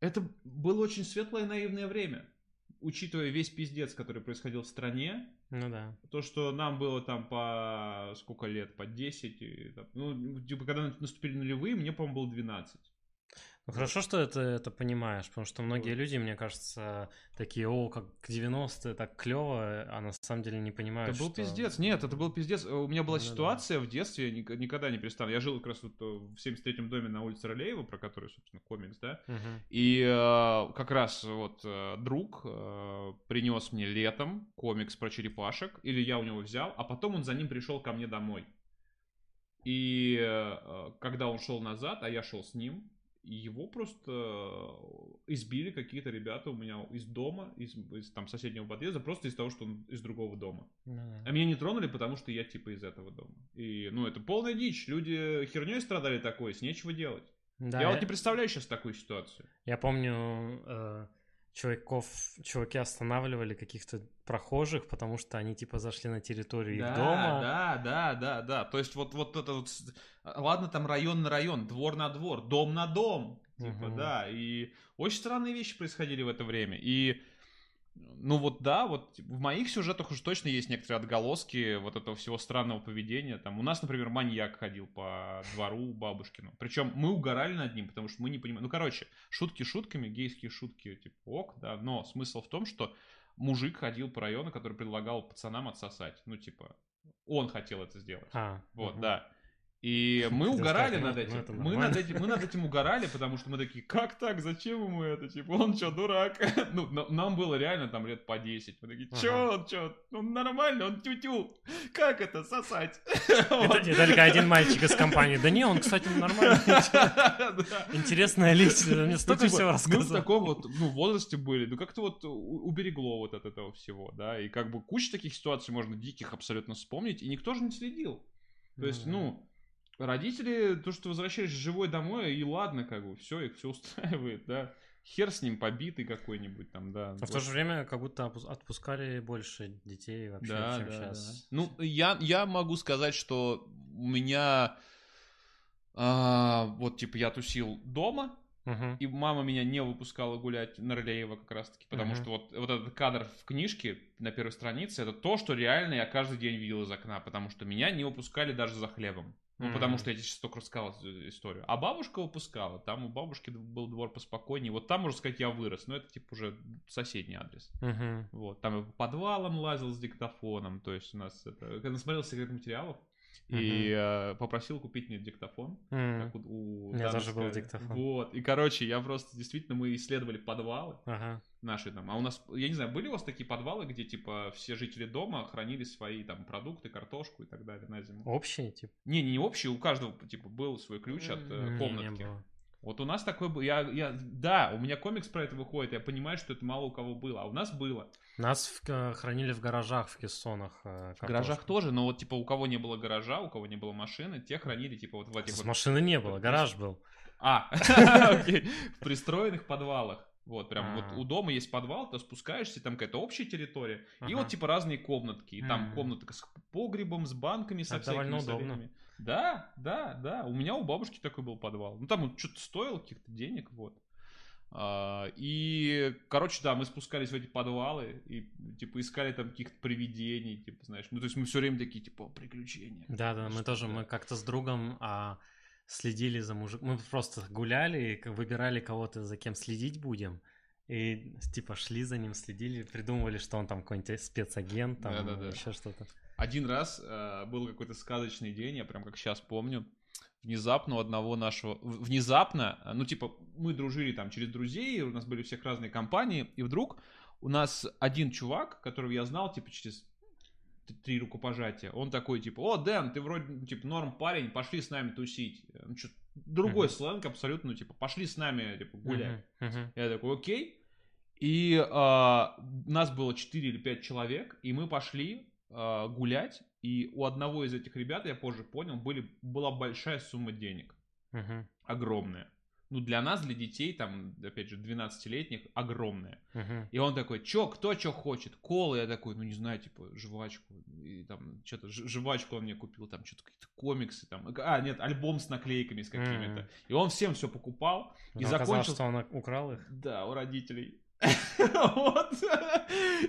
Это было очень светлое и наивное время. Учитывая весь пиздец, который происходил в стране, ну да. то, что нам было там по сколько лет, по 10, и там, ну, типа, когда наступили нулевые, мне, по-моему, было 12. Ну, хорошо, что ты это понимаешь, потому что многие люди, мне кажется, такие, о, как 90-е, так клево, а на самом деле не понимают, Это был что- пиздец. Нет, это был пиздец. У меня была Ну да. ситуация в детстве, я ник- никогда не перестану. Я жил как раз вот э, в 73-м доме на улице Ролеева, про который, собственно, комикс, да. Мгм. И э, как раз вот э, друг э, принес мне летом комикс про черепашек, или я у него взял, а потом он за ним пришел ко мне домой. И э, когда он шел назад, а я шел с ним, его просто э, избили какие-то ребята у меня из дома, из, из там соседнего подъезда, просто из того, что он из другого дома. Да. А меня не тронули, потому что я типа из этого дома. И, ну, это полная дичь. Люди херней страдали такой, с нечего делать. Да, я вот не представляю сейчас такую ситуацию. Я помню, э, чуваков, чуваки останавливали каких-то прохожих, потому что они типа зашли на территорию да, их дома. да, да, да, да. То есть вот, вот это вот... Ладно, там район на район, двор на двор, дом на дом. Типа, Мгм. да. И очень странные вещи происходили в это время. И ну вот да, вот в моих сюжетах уж точно есть некоторые отголоски вот этого всего странного поведения. Там у нас, например, маньяк ходил по двору бабушкину. Причем мы угорали над ним, потому что мы не понимаем. Ну, короче, шутки шутками, гейские шутки, типа, ок, да. Но смысл в том, что мужик ходил по району, который предлагал пацанам отсосать. Ну, типа, он хотел это сделать. А, Вот, мгм. да. И мы Хотел угорали сказать, ну, над ну, этим. это мы, нормально. над этим. мы над этим угорали, потому что мы такие, как так, зачем ему это? Типа, он что, дурак? <laughs> ну, на- нам было реально там лет по 10. Мы такие, чё Ага. он, чё? Он нормально, он тю-тю. Как это, сосать? <laughs> Это, только один мальчик из компании. Да не, он, кстати, нормальный. <laughs> Да. Интересная личность. Мне Ну, столько типа, всего Мы в рассказал. таком вот ну, возрасте были, ну как-то вот уберегло вот от этого всего, да, и как бы куча таких ситуаций можно диких абсолютно вспомнить, и никто же не следил. То есть, ну, родители, то, что ты возвращаешься живой домой, и ладно, как бы, все, их все устраивает, да. Хер с ним побитый какой-нибудь там, да. Но в то же время как будто отпускали больше детей вообще, Да, чем да, сейчас. да. Ну, я, я могу сказать, что у меня, а, вот, типа, я тусил дома, Мгм. И мама меня не выпускала гулять на Рылеева как раз-таки, потому Мгм. что вот, вот этот кадр в книжке на первой странице, это то, что реально я каждый день видел из окна, потому что меня не выпускали даже за хлебом. Ну, потому что я тебе сейчас только рассказал эту историю. А бабушка выпускала, там у бабушки был двор поспокойнее. Вот там, можно сказать, я вырос, но это, типа, уже соседний адрес. Мгм. Вот, там я по подвалам лазил с диктофоном, то есть у нас это... Когда смотрел секрет материалов, и э, попросил купить мне диктофон. М. как у, у У меня Даны тоже был диктофон. Вот. И, короче, я просто, действительно, мы исследовали подвалы Ага. Наши там. А у нас, я не знаю, были у вас такие подвалы, где, типа, все жители дома хранили свои там продукты, картошку и так далее на зиму? Общий, типа? Не, не общий, у каждого, типа, был свой ключ от э, Не, не комнатки. было. Вот у нас такой был. Я, я, да, у меня комикс про это выходит, я понимаю, что это мало у кого было, а у нас было. Нас в- э, хранили в гаражах, в кессонах. э, В гаражах тоже, но вот, типа, у кого не было гаража, у кого не было машины, те хранили, типа, вот в этих С вот... машины не было, гараж был. А, <laughs> окей. В пристроенных подвалах. Вот, прям вот А. у дома есть подвал, ты спускаешься, там какая-то общая территория, и Ага. вот типа разные комнатки. И там М. комната с погребом, с банками, со Это всякими соленьями. Да, да, да. У меня у бабушки такой был подвал. Ну там он что-то стоил, каких-то денег, вот. А, и, короче, да, мы спускались в эти подвалы и, типа, искали там каких-то привидений, типа, знаешь. Ну, то есть мы все время такие, типа, «О, приключения. Да, да, мы тоже, мы как-то с другом а, следили за мужиком. Мы просто гуляли и выбирали кого-то, за кем следить будем. И типа шли за ним, следили, придумывали, что он там какой-нибудь спецагент, там Да-да-да. еще что-то. Один раз э, был какой-то сказочный день, я прям как сейчас помню. Внезапно у одного нашего... Внезапно, э, ну типа, мы дружили там через друзей, у нас были у всех разные компании, и вдруг у нас один чувак, которого я знал, типа, через три рукопожатия, он такой, типа, о, Дэн, ты вроде, ну, типа, норм парень, пошли с нами тусить. Э, Ну, чё- другой Мгм. сленг абсолютно, ну, типа, пошли с нами, типа, гулять. Мгм, мгм. Я такой, окей. И а, нас было 4 или 5 человек, и мы пошли а, гулять, и у одного из этих ребят, я позже понял, были, была большая сумма денег, Мгм, огромная. Ну, для нас, для детей, там, опять же, 12-летних, огромная. мгм. И он такой, чё, кто чё хочет? Колы, я такой, ну, не знаю, типа, жвачку. И там, что-то, жвачку он мне купил, там, что-то какие-то комиксы, там. А, нет, альбом с наклейками с какими-то. М. И он всем все покупал. И Но оказалось, закончил... что он украл их. Да, у родителей. <laughs> Вот.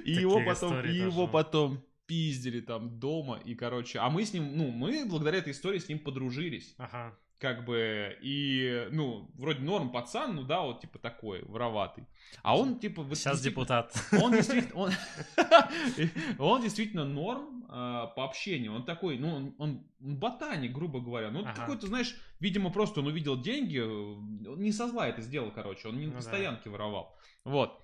И его потом, и его потом пиздили там дома, и, короче, а мы с ним, ну, мы благодаря этой истории с ним подружились, Ага. Как бы, и, ну, вроде норм пацан, ну да, вот, типа, такой, вороватый. А он, типа, вот Сейчас депутат. он <laughs> действительно, он, <laughs> он действительно норм а, по общению. Он такой, ну, он, он ботаник, грубо говоря. Ну, Ага. такой, ты знаешь, видимо, просто он увидел деньги, он не со зла это сделал, короче, он не Ну на да. стоянке воровал. Вот.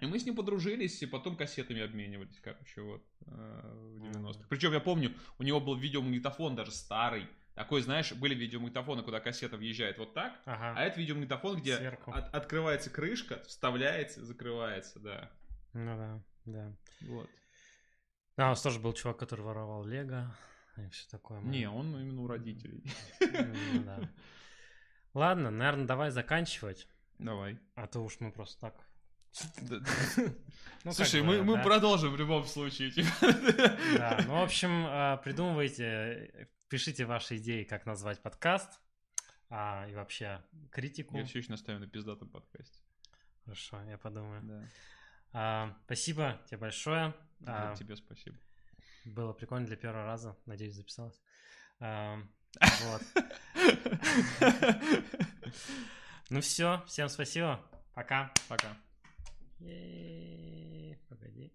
И мы с ним подружились, и потом кассетами обменивались, короче, вот, э, в 90-х. Причем я помню, у него был видеомагнитофон даже старый. Такой, знаешь, были видеомагнитофоны, куда кассета въезжает вот так, а Ага. это видеомагнитофон, где Сверху. от- открывается крышка, вставляется, закрывается, да. Ну да, да. Вот. А, у нас тоже был чувак, который воровал Лего и все такое. Мы- Не, он именно у родителей. Ну да. <laughs> Ладно, наверное, давай заканчивать, Давай. а то уж мы просто так. Ну, Слушай, мы, бы, мы да. продолжим в любом случае. типа. Да, ну, в общем, а, придумывайте, пишите ваши идеи, как назвать подкаст, а, и вообще критику. Я все еще настаиваю на пиздатом подкасте. Хорошо, я подумаю. Да. А, спасибо тебе большое. Да, А, Тебе спасибо. было прикольно для первого раза. Надеюсь, записалось. А, вот. <laughs> Ну все, всем спасибо. Пока. Пока. Yeah. Pогоди.